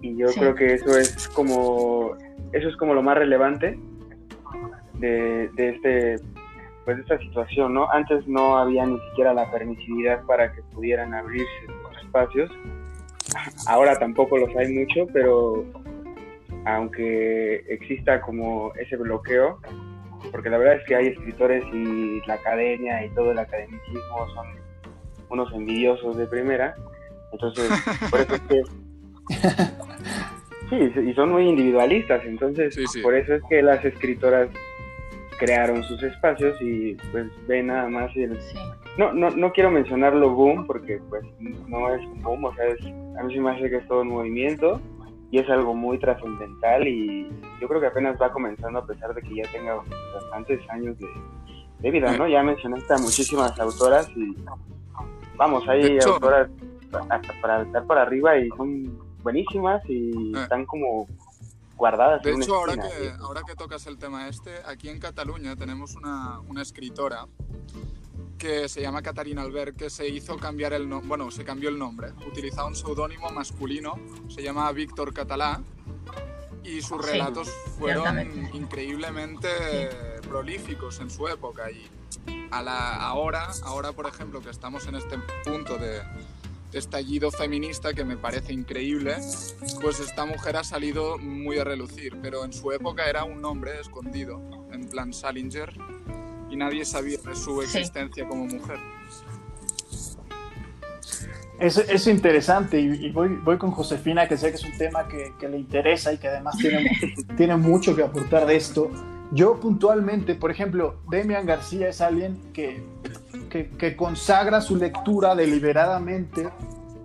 y yo creo que eso es como eso es como lo más relevante de, de este pues de esta situación, ¿no? Antes no había ni siquiera la permisividad para que pudieran abrirse los espacios. Ahora tampoco los hay mucho, pero aunque exista como ese bloqueo, porque la verdad es que hay escritores y la academia y todo el academicismo son unos envidiosos de primera, entonces por eso es que... Sí, y son muy individualistas, entonces por eso es que las escritoras crearon sus espacios y pues ven nada más el... No, no, no quiero mencionarlo boom porque pues no es un boom, o sea, a mí se me hace que es todo un movimiento y es algo muy trascendental y yo creo que apenas va comenzando a pesar de que ya tenga bastantes años de, vida, ¿no? Ya mencionaste a muchísimas autoras y vamos, hay autoras hasta para estar para arriba y son buenísimas y eh. están como guardadas. De hecho, ahora, que, ahora que tocas el tema este, aquí en Cataluña tenemos una, una escritora que se llama Catarina Albert, que se hizo cambiar el nombre, bueno, se cambió el nombre, utilizaba un seudónimo masculino, se llama Víctor Catalá, y sus relatos fueron increíblemente prolíficos en su época. Y a la, ahora, ahora, por ejemplo, que estamos en este punto de, de estallido feminista que me parece increíble, pues esta mujer ha salido muy a relucir, pero en su época era un nombre escondido, en plan Salinger, y nadie sabía de su existencia como mujer. Es, es interesante y, voy, voy, con Josefina, que sé que es un tema que, que le interesa y que además tiene, tiene, mucho que aportar de esto. Yo puntualmente, por ejemplo, Demian García es alguien que, que, que consagra su lectura deliberadamente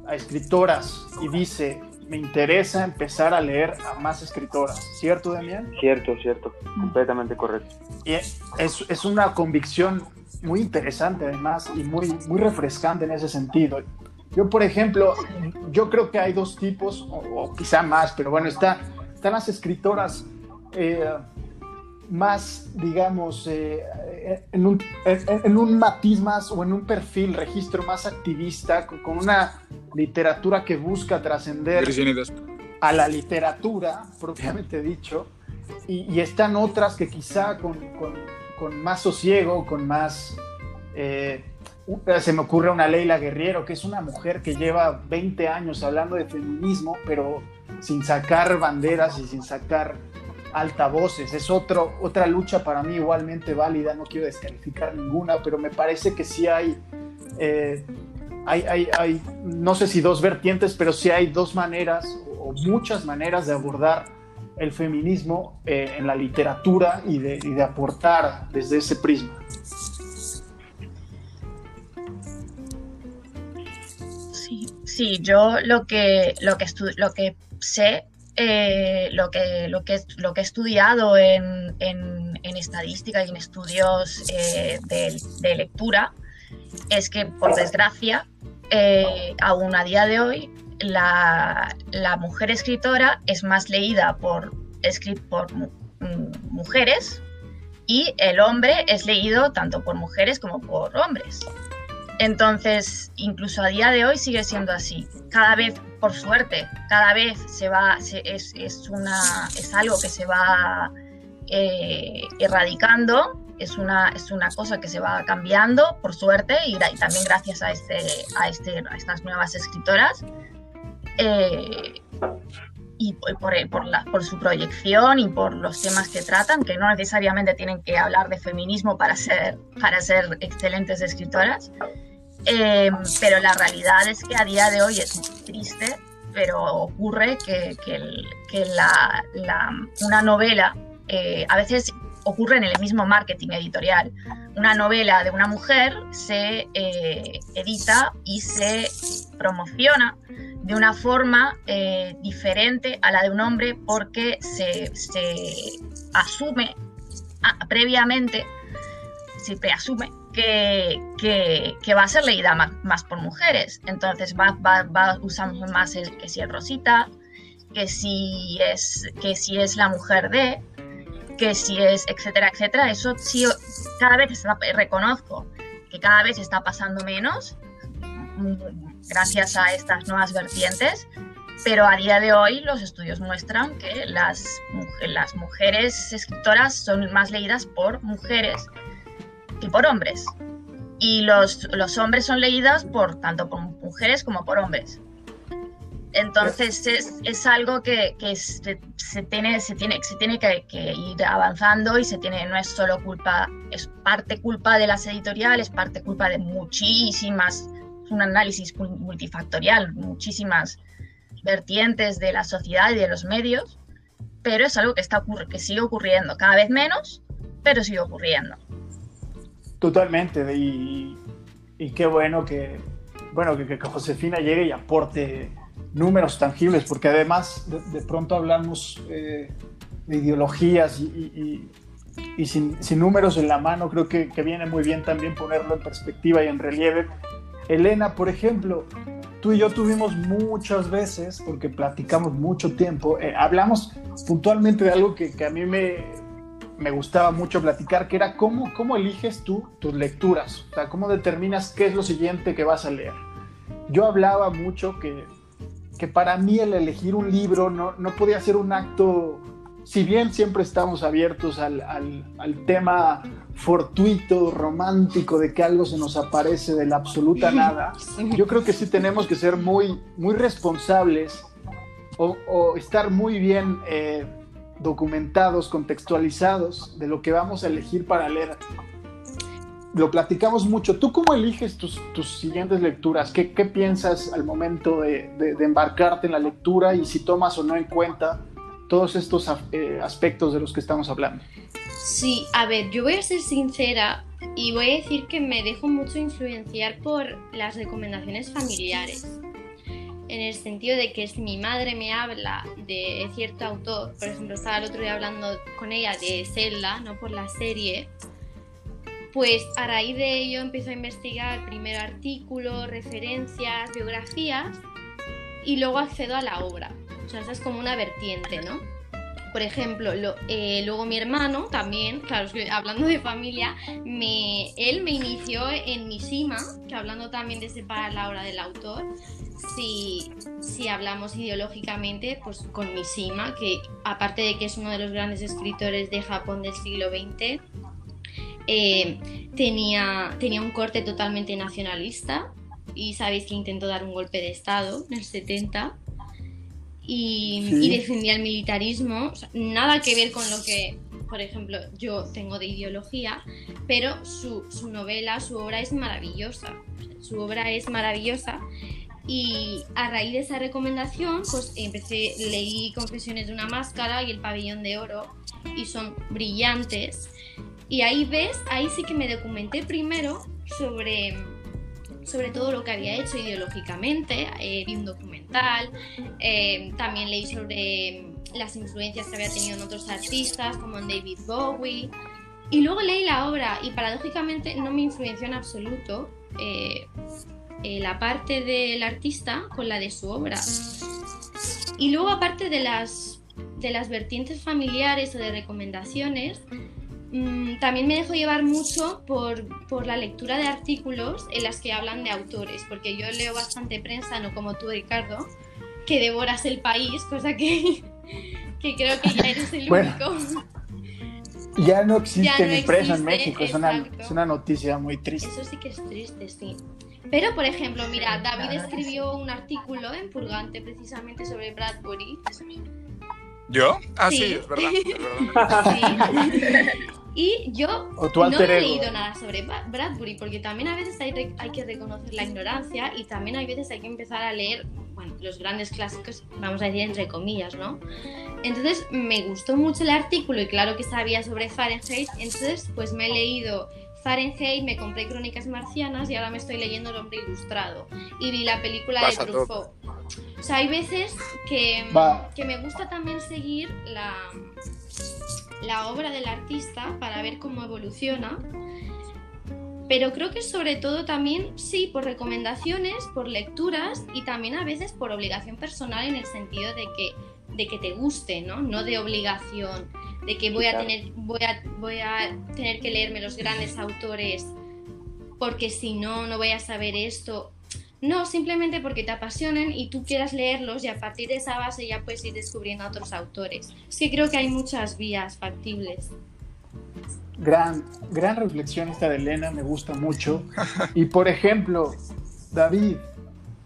a escritoras y dice, me interesa empezar a leer a más escritoras. ¿Cierto, Damián? Cierto, cierto, completamente correcto. Y es, es una convicción muy interesante además y muy, muy refrescante en ese sentido. Yo, por ejemplo, yo creo que hay dos tipos, o, quizá más, pero bueno, está, están las escritoras eh, más, digamos, eh, en, un, en, un, matiz más o en un perfil, registro más activista, con, una literatura que busca trascender a la literatura, propiamente dicho, y, están otras que quizá con, con, con, más sosiego, con más... Eh, se me ocurre una Leila Guerriero, que es una mujer que lleva 20 años hablando de feminismo, pero sin sacar banderas y sin sacar altavoces. Es otro, otra lucha para mí igualmente válida, no quiero descalificar ninguna, pero me parece que sí hay, eh, hay, hay, no sé si dos vertientes, pero sí hay dos maneras o muchas maneras de abordar el feminismo eh, en la literatura y de, y de aportar desde ese prisma. Sí, sí, yo lo que, lo que, lo que sé eh, lo, que, lo, que, lo que he estudiado en, estadística y en estudios eh, de, lectura es que, por desgracia, eh, aún a día de hoy, la, mujer escritora es más leída por, por mujeres y el hombre es leído tanto por mujeres como por hombres. Entonces, incluso a día de hoy sigue siendo así. Cada vez, por suerte, cada vez se va, es, una, es algo que se va eh, erradicando, es una, es una cosa que se va cambiando, por suerte, y, también gracias a, este, a, este, a estas nuevas escritoras. Eh, y por, por, la, por, su proyección y por los temas que tratan, que no necesariamente tienen que hablar de feminismo para ser, para ser excelentes escritoras. Eh, pero la realidad es que a día de hoy es muy triste, pero ocurre que, que, la, una novela eh, a veces ocurre en el mismo marketing editorial. Una novela de una mujer se eh, edita y se promociona de una forma eh, diferente a la de un hombre porque se, asume ah, previamente, se preasume que, va a ser leída más, por mujeres. Entonces va, va, va usamos más el que si es Rosita, que si es, que si es la mujer de, que si es, etcétera, etcétera. Eso sí, cada vez está, reconozco que cada vez está pasando menos gracias a estas nuevas vertientes, pero a día de hoy los estudios muestran que las mujeres escritoras son más leídas por mujeres que por hombres. Y los, los hombres son leídas por tanto por mujeres como por hombres. Entonces es, es algo que, que se, se, tiene, se tiene, se tiene que, que, ir avanzando y se tiene, no es solo culpa, es parte culpa de las editoriales, parte culpa de muchísimas un análisis multifactorial, muchísimas vertientes de la sociedad y de los medios, pero es algo que, está que sigue ocurriendo, cada vez menos, pero sigue ocurriendo. Totalmente, y, y qué bueno que, bueno, que, que, Josefina llegue y aporte números tangibles, porque además de, pronto hablamos eh, de ideologías y, y sin, sin, números en la mano, creo que, que viene muy bien también ponerlo en perspectiva y en relieve. Elena, por ejemplo, tú y yo tuvimos muchas veces, porque platicamos mucho tiempo, eh, hablamos puntualmente de algo que, a mí me, me, gustaba mucho platicar, que era cómo, cómo eliges tú tus lecturas, o sea, cómo determinas qué es lo siguiente que vas a leer. Yo hablaba mucho que, que para mí el elegir un libro no, no podía ser un acto si bien siempre estamos abiertos al, tema fortuito, romántico, de que algo se nos aparece de la absoluta nada, yo creo que sí tenemos que ser muy, muy responsables o, estar muy bien eh, documentados, contextualizados de lo que vamos a elegir para leer. Lo platicamos mucho. ¿Tú cómo eliges tus, siguientes lecturas? ¿Qué, piensas al momento de, de embarcarte en la lectura y si tomas o no en cuenta todos estos eh, aspectos de los que estamos hablando. Sí, a ver, yo voy a ser sincera y voy a decir que me dejo mucho influenciar por las recomendaciones familiares. En el sentido de que si mi madre me habla de cierto autor, por ejemplo, estaba el otro día hablando con ella de Zelda, no por la serie, pues a raíz de ello empiezo a investigar primero artículos, referencias, biografías y luego accedo a la obra. O sea, esa es como una vertiente, ¿no? Por ejemplo, eh, luego mi hermano también, claro, hablando de familia, me, él me inició en Mishima, que hablando también de separar la obra del autor, si, si hablamos ideológicamente, pues con Mishima, que aparte de que es uno de los grandes escritores de Japón del siglo XX, eh, tenía, tenía un corte totalmente nacionalista y sabéis que intentó dar un golpe de Estado en el 70 y, defendía el militarismo, nada que ver con lo que, por ejemplo, yo tengo de ideología, pero su, novela, su obra es maravillosa, su obra es maravillosa y a raíz de esa recomendación, pues empecé, leí Confesiones de una máscara y El pabellón de oro y son brillantes. Y ahí ves, ahí sí que me documenté primero sobre sobre todo lo que había hecho ideológicamente, eh, vi un documental, eh, también leí sobre las influencias que había tenido en otros artistas como en David Bowie, y luego leí la obra y paradójicamente no me influenció en absoluto eh, la parte del artista con la de su obra. Y luego aparte de las, de las vertientes familiares o de recomendaciones, Mm, también me dejo llevar mucho por, por, la lectura de artículos en las que hablan de autores, porque yo leo bastante prensa, no como tú, Ricardo, que devoras el país, cosa que, que creo que ya eres el único. Ya no existe Ya no ni preso en existe, México, es una, es una noticia muy triste. Eso sí que es triste, sí. Pero, por ejemplo, mira, David escribió un artículo en Purgante precisamente sobre Bradbury. ¿Yo? Ah, sí, Sí. es verdad. Es verdad. Sí. Y yo O tu no he leído nada sobre Bradbury, porque también a veces hay, hay que reconocer la ignorancia y también hay veces hay que empezar a leer bueno, los grandes clásicos, vamos a decir entre comillas, ¿no? Entonces me gustó mucho el artículo y claro que sabía sobre Fahrenheit, entonces pues me he leído Fahrenheit, me compré Crónicas Marcianas y ahora me estoy leyendo El Hombre Ilustrado y vi la película Vas de Truffaut. O sea, hay veces que, que me gusta también seguir la, la obra del artista para ver cómo evoluciona. Pero creo que sobre todo también, sí, por recomendaciones, por lecturas y también a veces por obligación personal en el sentido de que, de que te guste, ¿no? No de obligación, de que voy a, tener, voy, a, voy a tener que leerme los grandes autores porque si no, no voy a saber esto. No, simplemente porque te apasionen y tú quieras leerlos y a partir de esa base ya puedes ir descubriendo a otros autores. Es que creo que hay muchas vías factibles. Gran, gran reflexión esta de Elena, me gusta mucho. Y por ejemplo, David,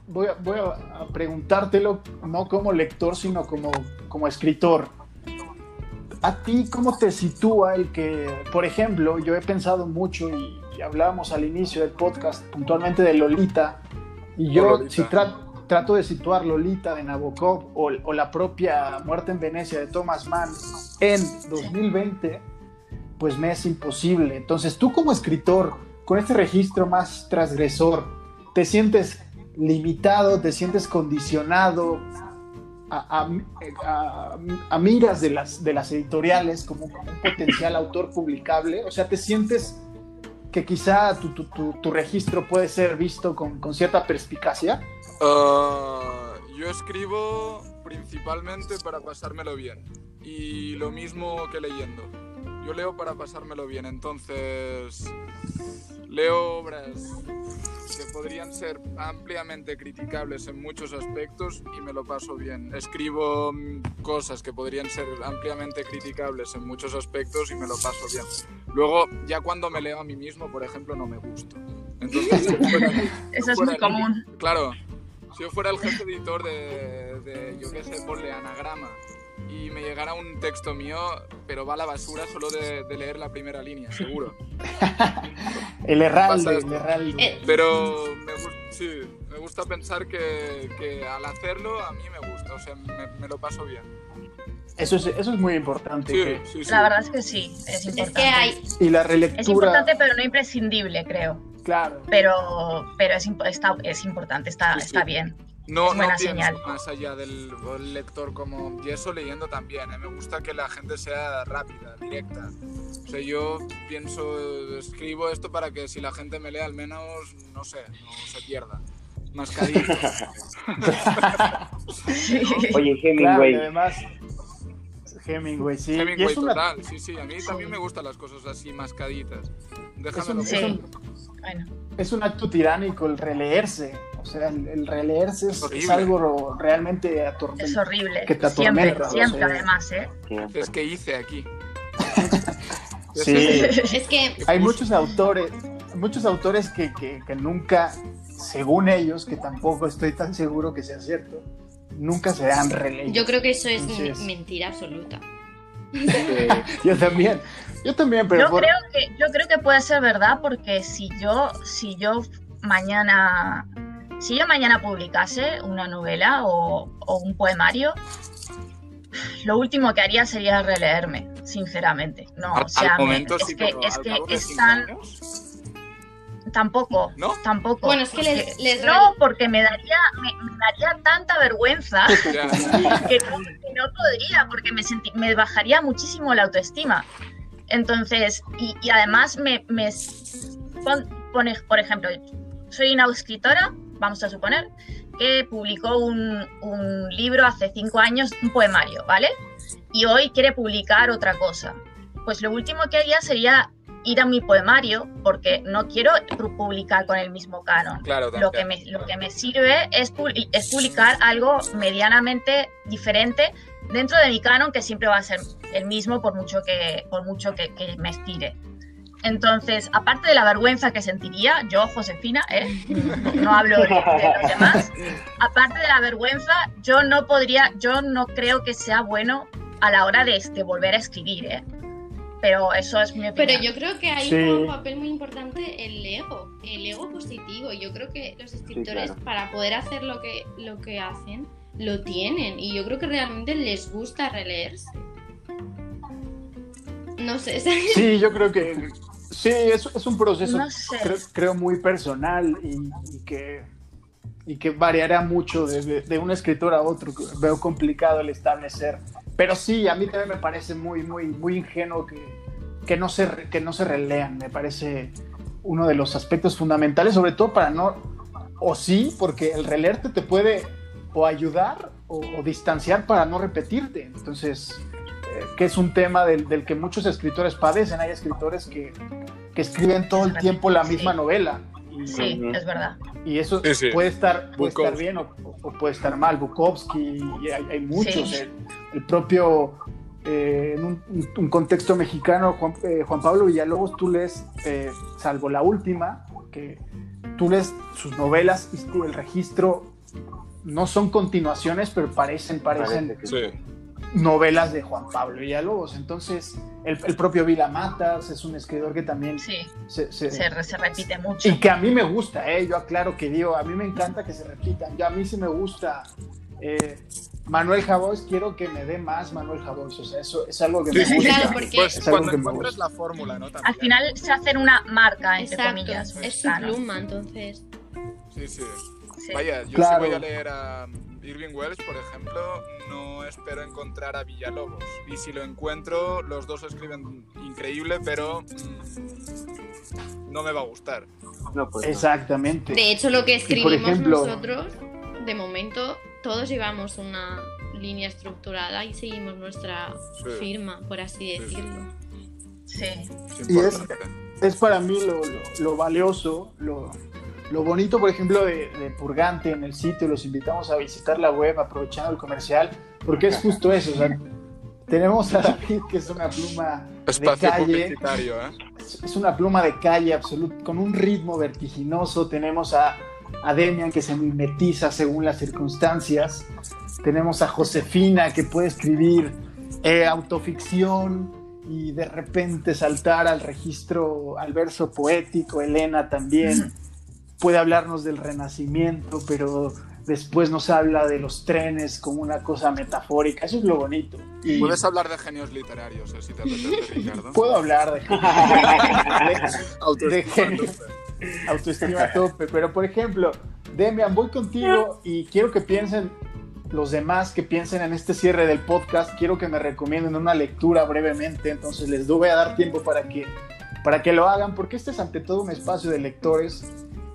voy a, voy a preguntártelo no como lector, sino como, como escritor. ¿A ti cómo te sitúa el que, por ejemplo, yo he pensado mucho y, y hablábamos al inicio del podcast puntualmente de Lolita, y yo Lolita. si tra- trato de situar Lolita de Nabokov o, o la propia Muerte en Venecia de Thomas Mann en 2020, pues me es imposible. Entonces, tú como escritor, con este registro más transgresor, ¿te sientes limitado, te sientes condicionado a, a- a- miras de las, de las editoriales como, un potencial autor publicable? O sea, ¿te sientes que quizá tu, tu- tu- tu registro puede ser visto con, con cierta perspicacia? Ah, yo escribo principalmente para pasármelo bien. Y lo mismo que leyendo. Yo leo para pasármelo bien, entonces leo obras que podrían ser ampliamente criticables en muchos aspectos y me lo paso bien. Escribo cosas que podrían ser ampliamente criticables en muchos aspectos y me lo paso bien. Luego, ya cuando me leo a mí mismo, por ejemplo, no me gusto. Entonces, si fuera- Eso es muy el- común. Claro, si yo fuera el jefe editor de, de yo qué sé, ponle anagrama y me llegara un texto mío, pero va a la basura solo de, de leer la primera línea, seguro. El herralde, el herralde. Eh, Pero me, sí, me gusta pensar que, que al hacerlo a mí me gusta, o sea, me, me lo paso bien. Eso es, eso es muy importante. Sí, que- sí, sí. La verdad es que sí, es es importante. que hay, y la Es relectura, importante, pero no imprescindible, creo. claro. Pero, pero es, está, es importante, está, Sí, sí. está bien. No, es no señal. más allá del lector como... Y eso leyendo también, ¿eh? me gusta que la gente sea rápida, directa. O sea, yo pienso, escribo esto para que si la gente me lee al menos, no sé, no se pierda. Mascadito. Oye, Claro, y Hemingway, además, Hemingway, sí. y Hemingway es una, total, sí, sí, a mí también me gustan las cosas así mascaditas. es, Sí. es un- Bueno, es un acto tiránico el releerse. O sea, el, el releerse es, es algo realmente atormentante. es horrible. Que te Siempre, siempre o sea. además, ¿eh? siempre. Es que hice aquí. Sí. es que Hay muchos autores, muchos autores que, que- que nunca, según ellos, que tampoco estoy tan seguro que sea cierto, nunca se han releído. yo creo que eso es Entonces- mentira absoluta. Yo también, yo también, pero Yo por- creo que, yo creo que puede ser verdad porque si yo, si yo mañana, si yo mañana publicase una novela o, o un poemario, lo último que haría sería releerme, sinceramente. No, Al, o sea, al me- momento es sí, que, es que es tan, años, tampoco, ¿No? tampoco. Bueno, es que les- porque- les no, porque me daría, me, me daría tanta vergüenza que no, que no podría, porque me, senti- me bajaría muchísimo la autoestima. Entonces, y, y además me, me pon- pone, por ejemplo, soy una escritora, vamos a suponer, que publicó un, un libro hace cinco años, un poemario, ¿vale? Y hoy quiere publicar otra cosa. Pues lo último que haría sería ir a mi poemario, porque no quiero pu- publicar con el mismo canon Claro, lo que me, lo que me sirve es, pu- es publicar algo medianamente diferente dentro de mi canon que siempre va a ser el mismo por mucho que, por mucho que, que me estire. Entonces, aparte de la vergüenza que sentiría, yo, Josefina, ¿eh? no hablo de, de, los demás, aparte de la vergüenza, yo no podría, yo no creo que sea bueno a la hora de, de volver a escribir, ¿eh? Pero eso es mi opinión. Pero yo creo que hay sí. un papel muy importante el ego, el ego positivo. Yo creo que los escritores, sí, claro. para poder hacer lo que, lo que hacen, lo tienen. Y yo creo que realmente les gusta releerse. No sé. Sí, yo creo que Sí, es, es un proceso, no sé. creo, creo, muy personal y, y, que, y que variará mucho de, de, de, un escritor a otro. Veo complicado el establecer. Pero sí, a mí también me parece muy, muy, muy ingenuo que, que, no se, que no se relean. Me parece uno de los aspectos fundamentales, sobre todo para no. O sí, porque el releerte te puede o ayudar o, o distanciar para no repetirte. Entonces, que es un tema del, del, que muchos escritores padecen. Hay escritores que, que escriben todo el tiempo la misma sí. novela. Y, sí, es verdad. Y eso sí, sí. puede, estar, puede estar bien o, o, puede estar mal. Bukowski, y hay, hay muchos. El, el, propio, eh, en un, un, contexto mexicano, Juan, eh, Juan, Pablo Villalobos, tú lees, eh, salvo la última, que tú lees sus novelas y el registro no son continuaciones, pero parecen, parecen. Parece novelas de Juan Pablo Villalobos. Entonces, el, el, propio Vila Matas es un escritor que también sí, se, se, se, se, repite mucho. Y que a mí me gusta, ¿eh? yo aclaro que digo, a mí me encanta que se repitan. Yo, a mí sí me gusta. Eh, Manuel Javois, quiero que me dé más Manuel Javois. O sea, eso es algo que me gusta. Claro, porque pues es cuando encuentras la fórmula, ¿no? También. Al final se hacen una marca, entre Exacto, comillas. Es su pluma, entonces. Sí, sí. sí. Vaya, yo claro. sí voy a leer a Irving Welsh, por ejemplo, no espero encontrar a Villalobos. Y si lo encuentro, los dos escriben increíble, pero mmm, no me va a gustar. No, pues, Exactamente. De hecho, lo que escribimos ejemplo... nosotros, de momento, todos llevamos una línea estructurada y seguimos nuestra sí. firma, por así decirlo. Sí. Y es, es para mí lo, lo, lo valioso, lo, lo bonito, por ejemplo, de, de, Purgante en el sitio, los invitamos a visitar la web aprovechando el comercial, porque es justo eso. O sea, tenemos a David, que es una pluma Espacio de calle. ¿eh? Es una pluma de calle absoluto, con un ritmo vertiginoso. Tenemos a, a Demian, que se mimetiza según las circunstancias. Tenemos a Josefina, que puede escribir eh, autoficción y de repente saltar al registro, al verso poético. Elena también puede hablarnos del renacimiento, pero después nos habla de los trenes como una cosa metafórica. Eso es lo bonito. Y... Puedes hablar de genios literarios, eh, si te apetece, Ricardo. Puedo hablar de genios. Autoestima, Autoestima tope. Pero, por ejemplo, Demian, voy contigo y quiero que piensen los demás que piensen en este cierre del podcast. Quiero que me recomienden una lectura brevemente. Entonces les voy a dar tiempo para que, para que lo hagan, porque este es ante todo un espacio de lectores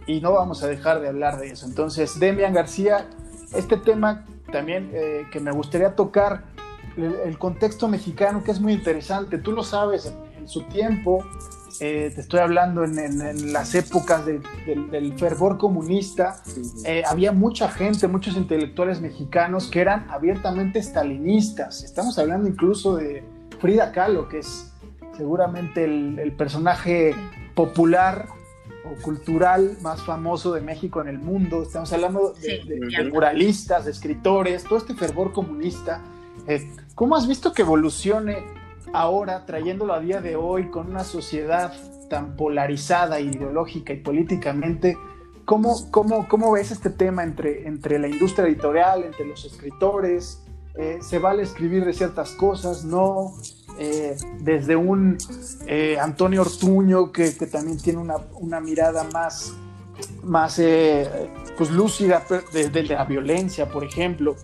y no vamos a dejar de hablar de eso. Entonces, Demian García, este tema también eh, que me gustaría tocar, el, contexto mexicano, que es muy interesante, tú lo sabes, en su tiempo, eh, te estoy hablando en, en, en las épocas de, de, del fervor comunista, eh, había mucha gente, muchos intelectuales mexicanos que eran abiertamente stalinistas. Estamos hablando incluso de Frida Kahlo, que es seguramente el, el personaje popular o cultural más famoso de México en el mundo. Estamos hablando de, sí, de, de muralistas, de escritores, todo este fervor comunista. Eh, ¿Cómo has visto que evolucione ahora, trayéndolo a día de hoy, con una sociedad tan polarizada ideológica y políticamente? ¿Cómo, cómo, cómo ves este tema entre, entre la industria editorial, entre los escritores? Eh, ¿Se vale escribir de ciertas cosas? ¿No? Eh, desde un eh, Antonio Ortuño que, que, también tiene una, una mirada más, más eh, pues lúcida de, de, la violencia, por ejemplo,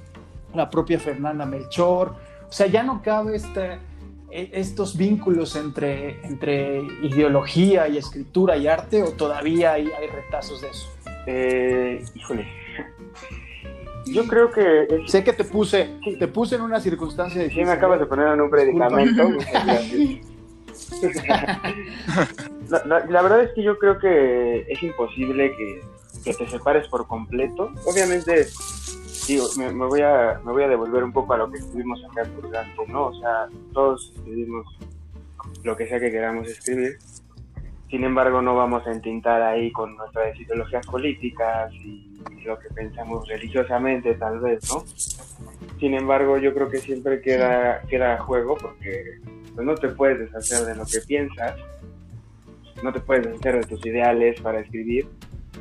la propia Fernanda Melchor. O sea, ya no cabe este, estos vínculos entre, entre ideología y escritura y arte o todavía hay, hay retazos de eso. Eh, híjole, yo creo que. Es... Sé que te puse, te puse en una circunstancia difícil. Sí, me acabas de poner en un predicamento. la, la, la, verdad es que yo creo que es imposible que, que, te separes por completo. Obviamente, digo, me, voy a, me voy a devolver un poco a lo que escribimos acá Purgante, ¿no? O sea, todos escribimos lo que sea que queramos escribir. Sin embargo, no vamos a entintar ahí con nuestras ideologías políticas y lo que pensamos religiosamente, tal vez, ¿no? Sin embargo, yo creo que siempre queda, queda juego porque pues, no te puedes deshacer de lo que piensas, no te puedes deshacer de tus ideales para escribir.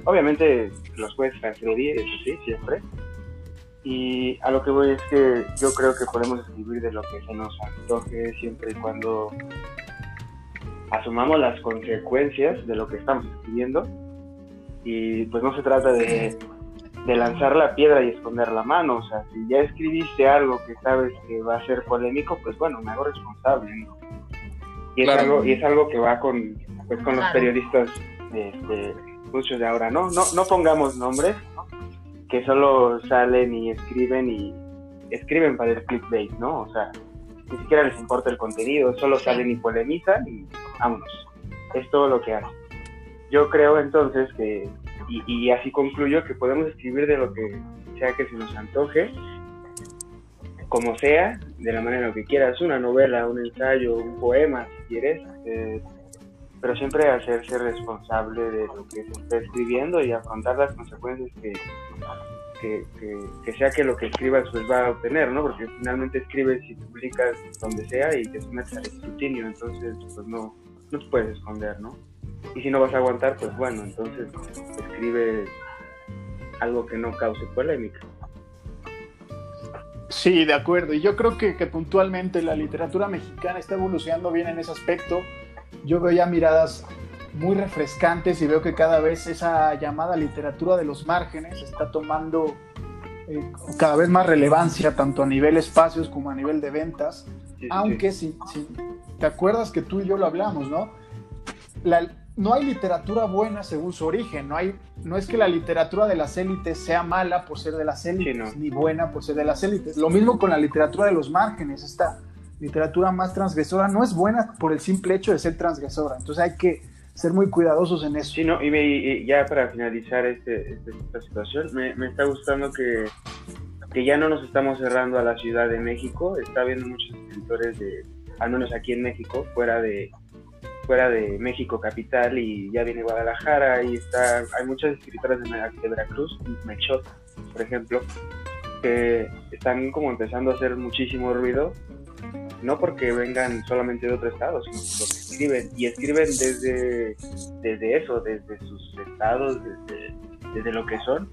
Obviamente los puedes transgredir, eso sí, siempre. Y a lo que voy es que yo creo que podemos escribir de lo que se nos antoje siempre y cuando asumamos las consecuencias de lo que estamos escribiendo. Y pues no se trata de de lanzar la piedra y esconder la mano. O sea, si ya escribiste algo que sabes que va a ser polémico, pues bueno, me hago responsable. Y, es algo, y es algo que va con, pues, con los periodistas este, muchos de ahora, ¿no? ¿no? No pongamos nombres, que solo salen y escriben y escriben para el clickbait, ¿no? O sea, ni siquiera les importa el contenido, solo salen y polemizan y vámonos. Es todo lo que hacen. Yo creo entonces que y, así concluyo que podemos escribir de lo que sea que se nos antoje, como sea, de la manera que quieras, una novela, un ensayo, un poema, si quieres, eh, pero siempre hacerse responsable de lo que se está escribiendo y afrontar las consecuencias que, que, sea que lo que escribas pues va a obtener, ¿no? Porque finalmente escribes y publicas donde sea y te sometes al escrutinio, entonces pues no, no te puedes esconder, ¿no? Y si no vas a aguantar, pues bueno, entonces escribe algo que no cause polémica. Sí, de acuerdo. Y yo creo que, que, puntualmente la literatura mexicana está evolucionando bien en ese aspecto. Yo veo ya miradas muy refrescantes y veo que cada vez esa llamada literatura de los márgenes está tomando eh, cada vez más relevancia, tanto a nivel espacios como a nivel de ventas. Aunque Si, si, te acuerdas que tú y yo lo hablamos, ¿no? La, no hay literatura buena según su origen. No, hay, no es que la literatura de las élites sea mala por ser de las élites, ni buena por ser de las élites. Lo mismo con la literatura de los márgenes. Esta literatura más transgresora no es buena por el simple hecho de ser transgresora. Entonces hay que ser muy cuidadosos en eso. Sí, no, y, ya para finalizar este, este, esta situación, me, me, está gustando que, que ya no nos estamos cerrando a la Ciudad de México. Está habiendo muchos escritores de, al menos aquí en México, fuera de fuera de México capital y ya viene Guadalajara y está hay muchas escritoras de, Veracruz, Mechot, por ejemplo, que están como empezando a hacer muchísimo ruido, no porque vengan solamente de otro estado, sino porque escriben y escriben desde, desde eso, desde sus estados, desde, desde lo que son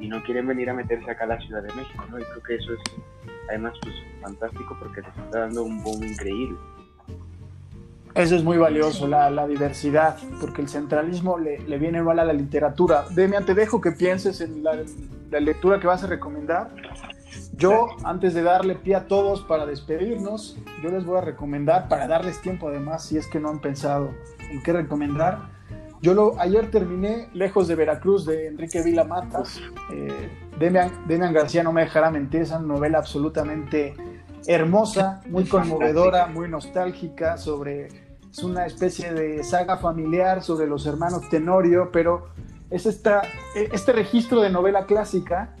y no quieren venir a meterse acá a la Ciudad de México, ¿no? Y creo que eso es además pues fantástico porque les está dando un boom increíble. Eso es muy valioso, la, la diversidad, porque el centralismo le, le, viene mal a la literatura. Demian, te dejo que pienses en la, la, lectura que vas a recomendar. Yo, antes de darle pie a todos para despedirnos, yo les voy a recomendar, para darles tiempo además, si es que no han pensado en qué recomendar. Yo lo, ayer terminé Lejos de Veracruz de Enrique Vila Matas. Eh, Demian, Demian García no me dejará mentir, es una novela absolutamente hermosa, muy conmovedora, muy nostálgica sobre es una especie de saga familiar sobre los hermanos Tenorio, pero es esta, este registro de novela clásica.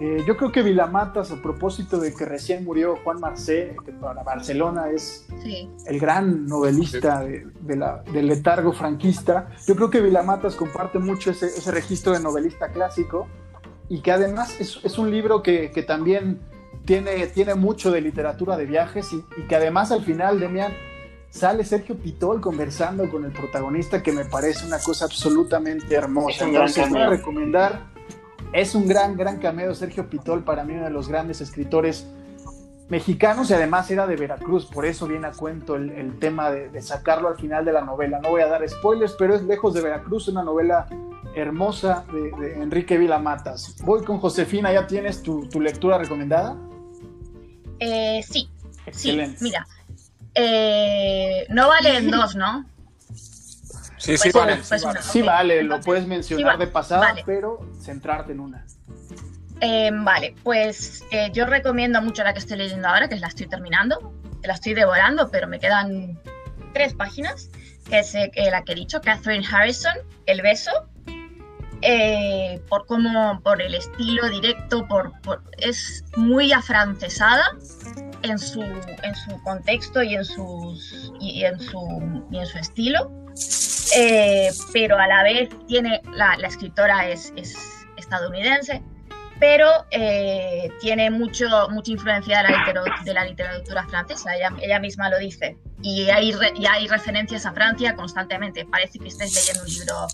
Eh, yo creo que Vilamatas, a propósito de que recién murió Juan Marcé, que para Barcelona es el gran novelista de, del letargo franquista, yo creo que Vilamatas comparte mucho ese, ese registro de novelista clásico y que además es, es un libro que, que, también tiene, tiene mucho de literatura de viajes y, y que además al final, Demian, sale Sergio Pitol conversando con el protagonista, que me parece una cosa absolutamente hermosa. Entonces, voy a recomendar. Es un gran, gran cameo Sergio Pitol, para mí uno de los grandes escritores mexicanos y además era de Veracruz, por eso viene a cuento el, tema de, sacarlo al final de la novela. No voy a dar spoilers, pero es Lejos de Veracruz, una novela hermosa de, Enrique Vilamatas. Voy con Josefina, ¿ya tienes tu, lectura recomendada? Eh, sí, Excelente. sí, mira, eh, no valen dos, ¿no? Sí, sí, vale. sí, vale, lo puedes mencionar de pasada, pero centrarte en una. Eh, vale, pues eh, yo recomiendo mucho la que estoy leyendo ahora, que la estoy terminando, la estoy devorando, pero me quedan tres páginas, que es la que he dicho, Catherine Harrison, El beso. eh, por cómo, por el estilo directo, por, es muy afrancesada en su, en su contexto y en, sus, y en, su, y en su estilo, eh, pero a la vez tiene, la, la escritora es, es, estadounidense, pero eh, tiene mucho, mucha influencia de la, de la literatura francesa, ella, ella, misma lo dice, y hay, y hay referencias a Francia constantemente, parece que estés leyendo un libro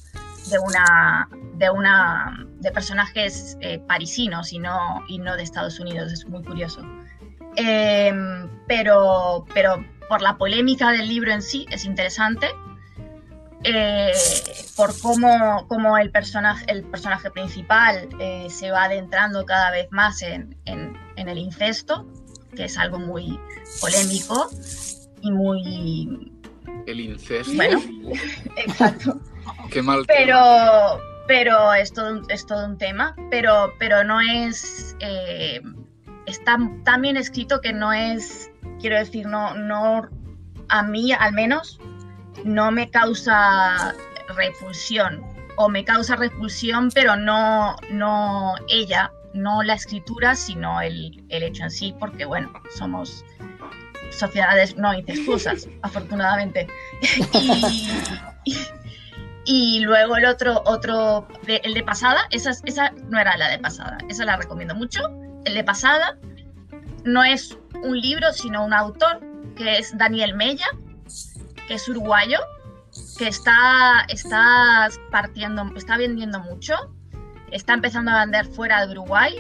de una de una de personajes eh, parisinos y no, y no de Estados Unidos, es muy curioso. Em, pero, pero por la polémica del libro en sí es interesante. Eh, por cómo, cómo, el, personaje, el personaje principal eh, se va adentrando cada vez más en, en, en, el incesto, que es algo muy polémico y muy... El incesto. Bueno, exacto. Qué mal. Pero, pero es todo, es todo un tema, pero, pero no es... Eh, está tan bien escrito que no es, quiero decir, no, no, a mí al menos, no me causa repulsión, o me causa repulsión, pero no, no ella, no la escritura, sino el, el hecho en sí, porque bueno, somos sociedades no incestuosas, afortunadamente. y, y, y luego el otro, otro, el de pasada, esa, esa no era la de pasada, esa la recomiendo mucho. El de pasada no es un libro, sino un autor, que es Daniel Mella, que es uruguayo, que está, está partiendo, está vendiendo mucho, está empezando a vender fuera de Uruguay.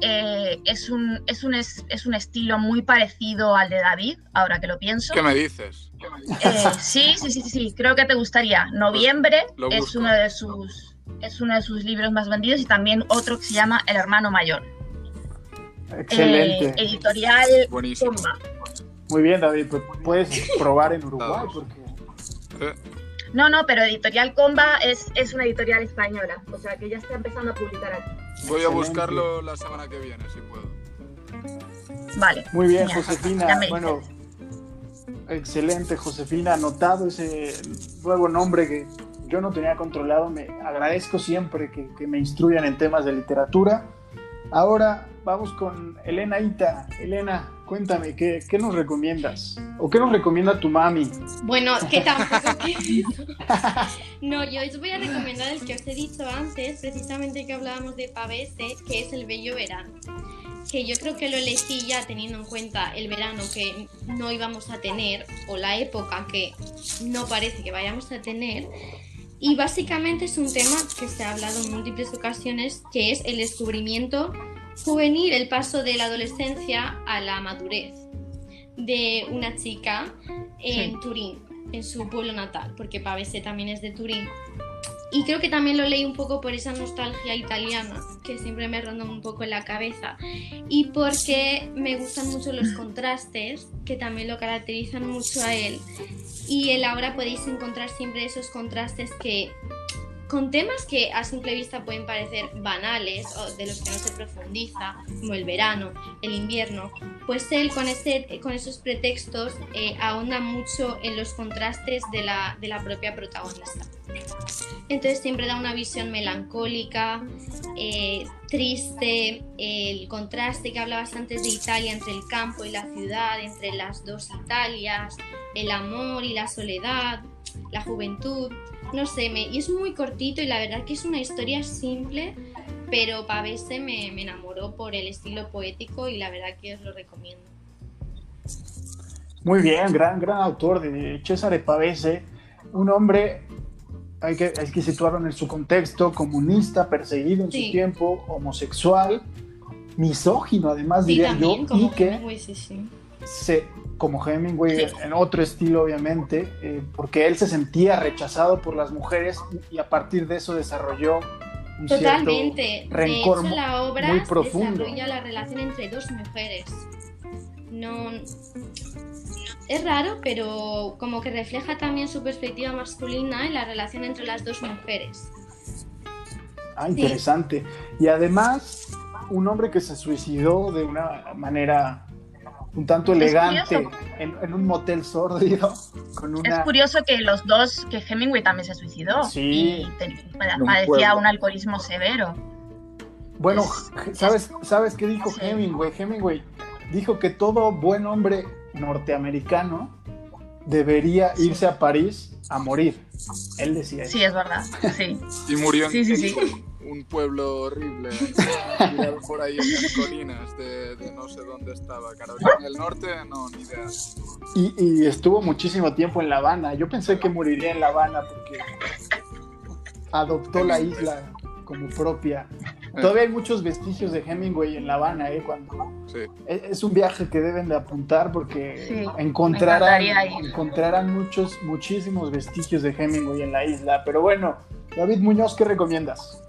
Eh, es, un, es, un, es, un estilo muy parecido al de David, ahora que lo pienso. ¿Qué me dices? Eh, sí, sí, sí, sí, creo que te gustaría. Noviembre es uno, de sus, es uno de sus libros más vendidos y también otro que se llama El hermano mayor. Excelente. Eh, editorial Buenísimo. Muy bien, David, pues puedes probar en Uruguay porque... Eh, No, no, pero Editorial Comba es, es una editorial española, o sea que ya está empezando a publicar aquí. voy a Excelente. buscarlo la semana que viene, si puedo. Vale. Muy bien. Josefina. Bueno, excelente, Josefina. Anotado ese nuevo nombre que yo no tenía controlado. Me agradezco siempre que, que me instruyan en temas de literatura. Ahora vamos con Elena Ita. Elena, cuéntame, ¿qué, qué nos recomiendas? ¿O qué nos recomienda tu mami? Bueno, que tampoco No, yo os voy a recomendar el que os he dicho antes, precisamente que hablábamos de Pavese, que es El Bello Verano. Que yo creo que lo elegí ya teniendo en cuenta el verano que no íbamos a tener, o la época que no parece que vayamos a tener. Y básicamente es un tema que se ha hablado en múltiples ocasiones, que es el descubrimiento juvenil, el paso de la adolescencia a la madurez de una chica en Sí. Turín, en su pueblo natal, porque Pavese también es de Turín. Y creo que también lo leí un poco por esa nostalgia italiana que siempre me ronda un poco en la cabeza y porque me gustan mucho los contrastes que también lo caracterizan mucho a él. Y en la obra podéis encontrar siempre esos contrastes que con temas que a simple vista pueden parecer banales o de los que no se profundiza, como el verano, el invierno, pues él con, ese, con esos pretextos eh, ahonda mucho en los contrastes de la, de la propia protagonista. Entonces siempre da una visión melancólica, eh, triste, el contraste que hablabas antes de Italia entre el campo y la ciudad, entre las dos Italias, el amor y la soledad, la juventud, no sé, me, y es muy cortito y la verdad que es una historia simple, pero Pavese me, me enamoró por el estilo poético y la verdad que os lo recomiendo. Muy bien, gran, gran autor de Cesare Pavese, un hombre, hay que, hay que situarlo en su contexto, comunista, perseguido en Sí. su tiempo, homosexual, misógino además Sí, diría también, yo, como y que sí. Se, como Hemingway en otro estilo obviamente, eh, porque él se sentía rechazado por las mujeres y, y a partir de eso desarrolló un Totalmente. cierto De rencor hecho, la obra muy profundo. desarrolla la relación entre dos mujeres. No. Es raro, pero como que refleja también su perspectiva masculina en la relación entre las dos mujeres. Ah, interesante. Y además, un hombre que se suicidó de una manera un tanto elegante en, en, un motel sórdido. Con una... Es curioso que los dos, que Hemingway también se suicidó sí, y te, padecía un, un alcoholismo severo. Bueno, es, ¿sabes, ¿sabes qué dijo sí. Hemingway? Hemingway dijo que todo buen hombre norteamericano debería irse a París a morir. Él decía eso. Sí, es verdad. Sí. y murió en sí, sí, sí. Un pueblo horrible, tirado por ahí en las colinas de, de, no sé dónde estaba, Carolina del Norte, no, ni idea. Y, y, estuvo muchísimo tiempo en La Habana. Yo pensé que moriría en La Habana porque adoptó la isla como propia. Todavía hay muchos vestigios de Hemingway en La Habana, ¿eh? Cuando sí. es un viaje que deben de apuntar porque sí, encontrarán, encontrarán muchos, muchísimos vestigios de Hemingway en la isla. Pero bueno, David Muñoz, ¿qué recomiendas?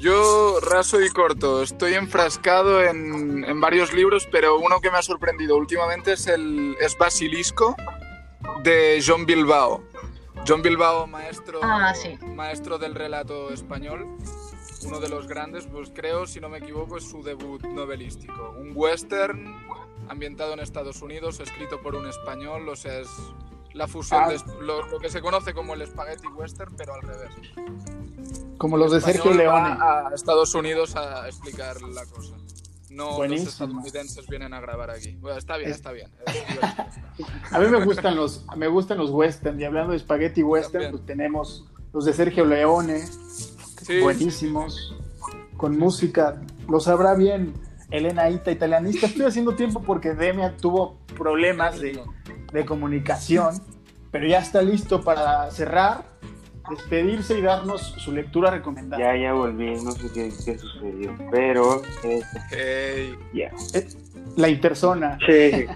Yo, raso y corto, estoy enfrascado en, en, varios libros, pero uno que me ha sorprendido últimamente es, el, es Basilisco de John Bilbao. John Bilbao, maestro, ah, sí. maestro del relato español, uno de los grandes, pues creo, si no me equivoco, es su debut novelístico. Un western ambientado en Estados Unidos, escrito por un español, o sea, es la fusión ah. de lo, lo, que se conoce como el spaghetti western, pero al revés. Como los de Sergio Leone. A Estados Unidos a explicar la cosa. No Buenísimo. los estadounidenses vienen a grabar aquí. Bueno, está bien, está bien. a mí me gustan los, me gustan los western. Y hablando de spaghetti western, pues tenemos los de Sergio Leone, sí. buenísimos, con música. Lo sabrá bien Elena Ita, italianista. Estoy haciendo tiempo porque Demian tuvo problemas de, de comunicación, pero ya está listo para cerrar despedirse y darnos su lectura recomendada. Ya, ya volví, no sé qué, qué sucedió, pero... Eh, hey. Ya. Eh, la interzona. Sí,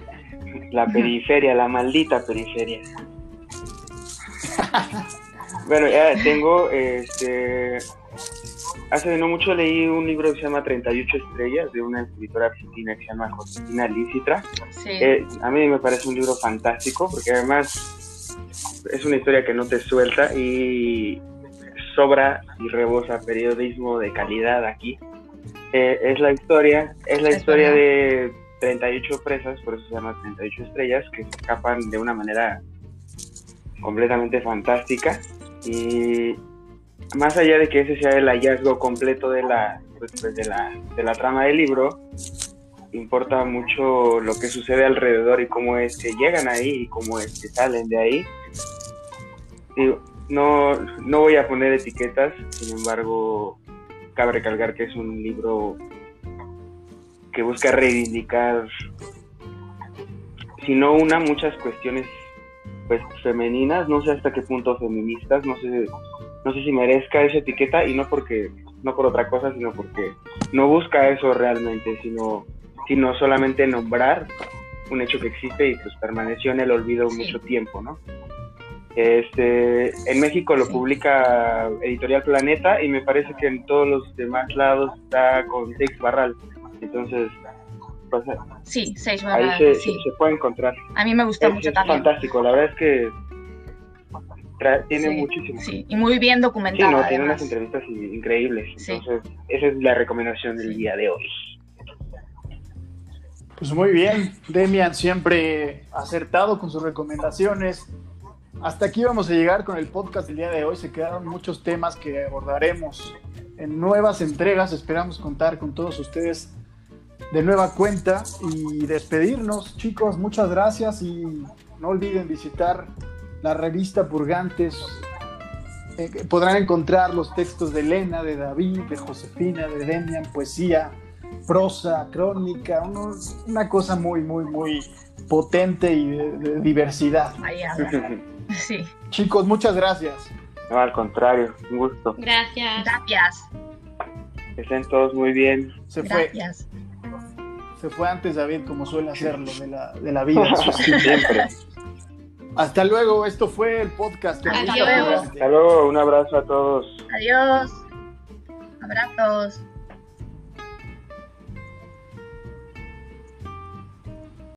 la periferia, la maldita periferia. bueno, ya tengo, este... Hace no mucho leí un libro que se llama 38 estrellas de una escritora argentina que se llama Josefina Lícitra. Sí. Eh, a mí me parece un libro fantástico porque además es una historia que no te suelta y sobra y rebosa periodismo de calidad aquí. Eh, es la historia, es la es historia bueno. de 38 presas, por eso se llama 38 estrellas, que se escapan de una manera completamente fantástica y más allá de que ese sea el hallazgo completo de la, pues, de la, de la trama del libro, importa mucho lo que sucede alrededor y cómo es que llegan ahí y cómo es que salen de ahí. No, no voy a poner etiquetas, sin embargo, cabe recalcar que es un libro que busca reivindicar, si no una, muchas cuestiones pues femeninas, no sé hasta qué punto feministas, no sé, no sé si merezca esa etiqueta y no porque, no por otra cosa, sino porque no busca eso realmente, sino, sino solamente nombrar un hecho que existe y pues permaneció en el olvido sí. mucho tiempo, ¿no? Este, en México lo sí. publica Editorial Planeta y me parece que en todos los demás lados está con Seix Barral. Entonces, pues, sí, Barral. Ahí se, sí. se, puede encontrar. A mí me gusta es, mucho es también. fantástico, la verdad es que tiene sí, muchísimo. Sí, y muy bien documentado. Sí, no, tiene unas entrevistas increíbles. Entonces, esa es la recomendación del día de hoy. Pues muy bien, Demian siempre acertado con sus recomendaciones. Hasta aquí vamos a llegar con el podcast del día de hoy. Se quedaron muchos temas que abordaremos en nuevas entregas. Esperamos contar con todos ustedes de nueva cuenta y despedirnos, chicos. Muchas gracias y no olviden visitar la revista Purgantes. Eh, podrán encontrar los textos de Elena, de David, de Josefina, de Demian, poesía, prosa, crónica, uno, una cosa muy, muy, muy potente y de, de diversidad. Ahí Sí. Chicos, muchas gracias. No, al contrario, un gusto. Gracias. Gracias. Que estén todos muy bien. Se fue. Gracias. Se fue antes David, como suele hacerlo, de la, de la vida. Siempre. Hasta luego, esto fue el podcast. Adiós. Hasta luego, un abrazo a todos. Adiós. Abrazos.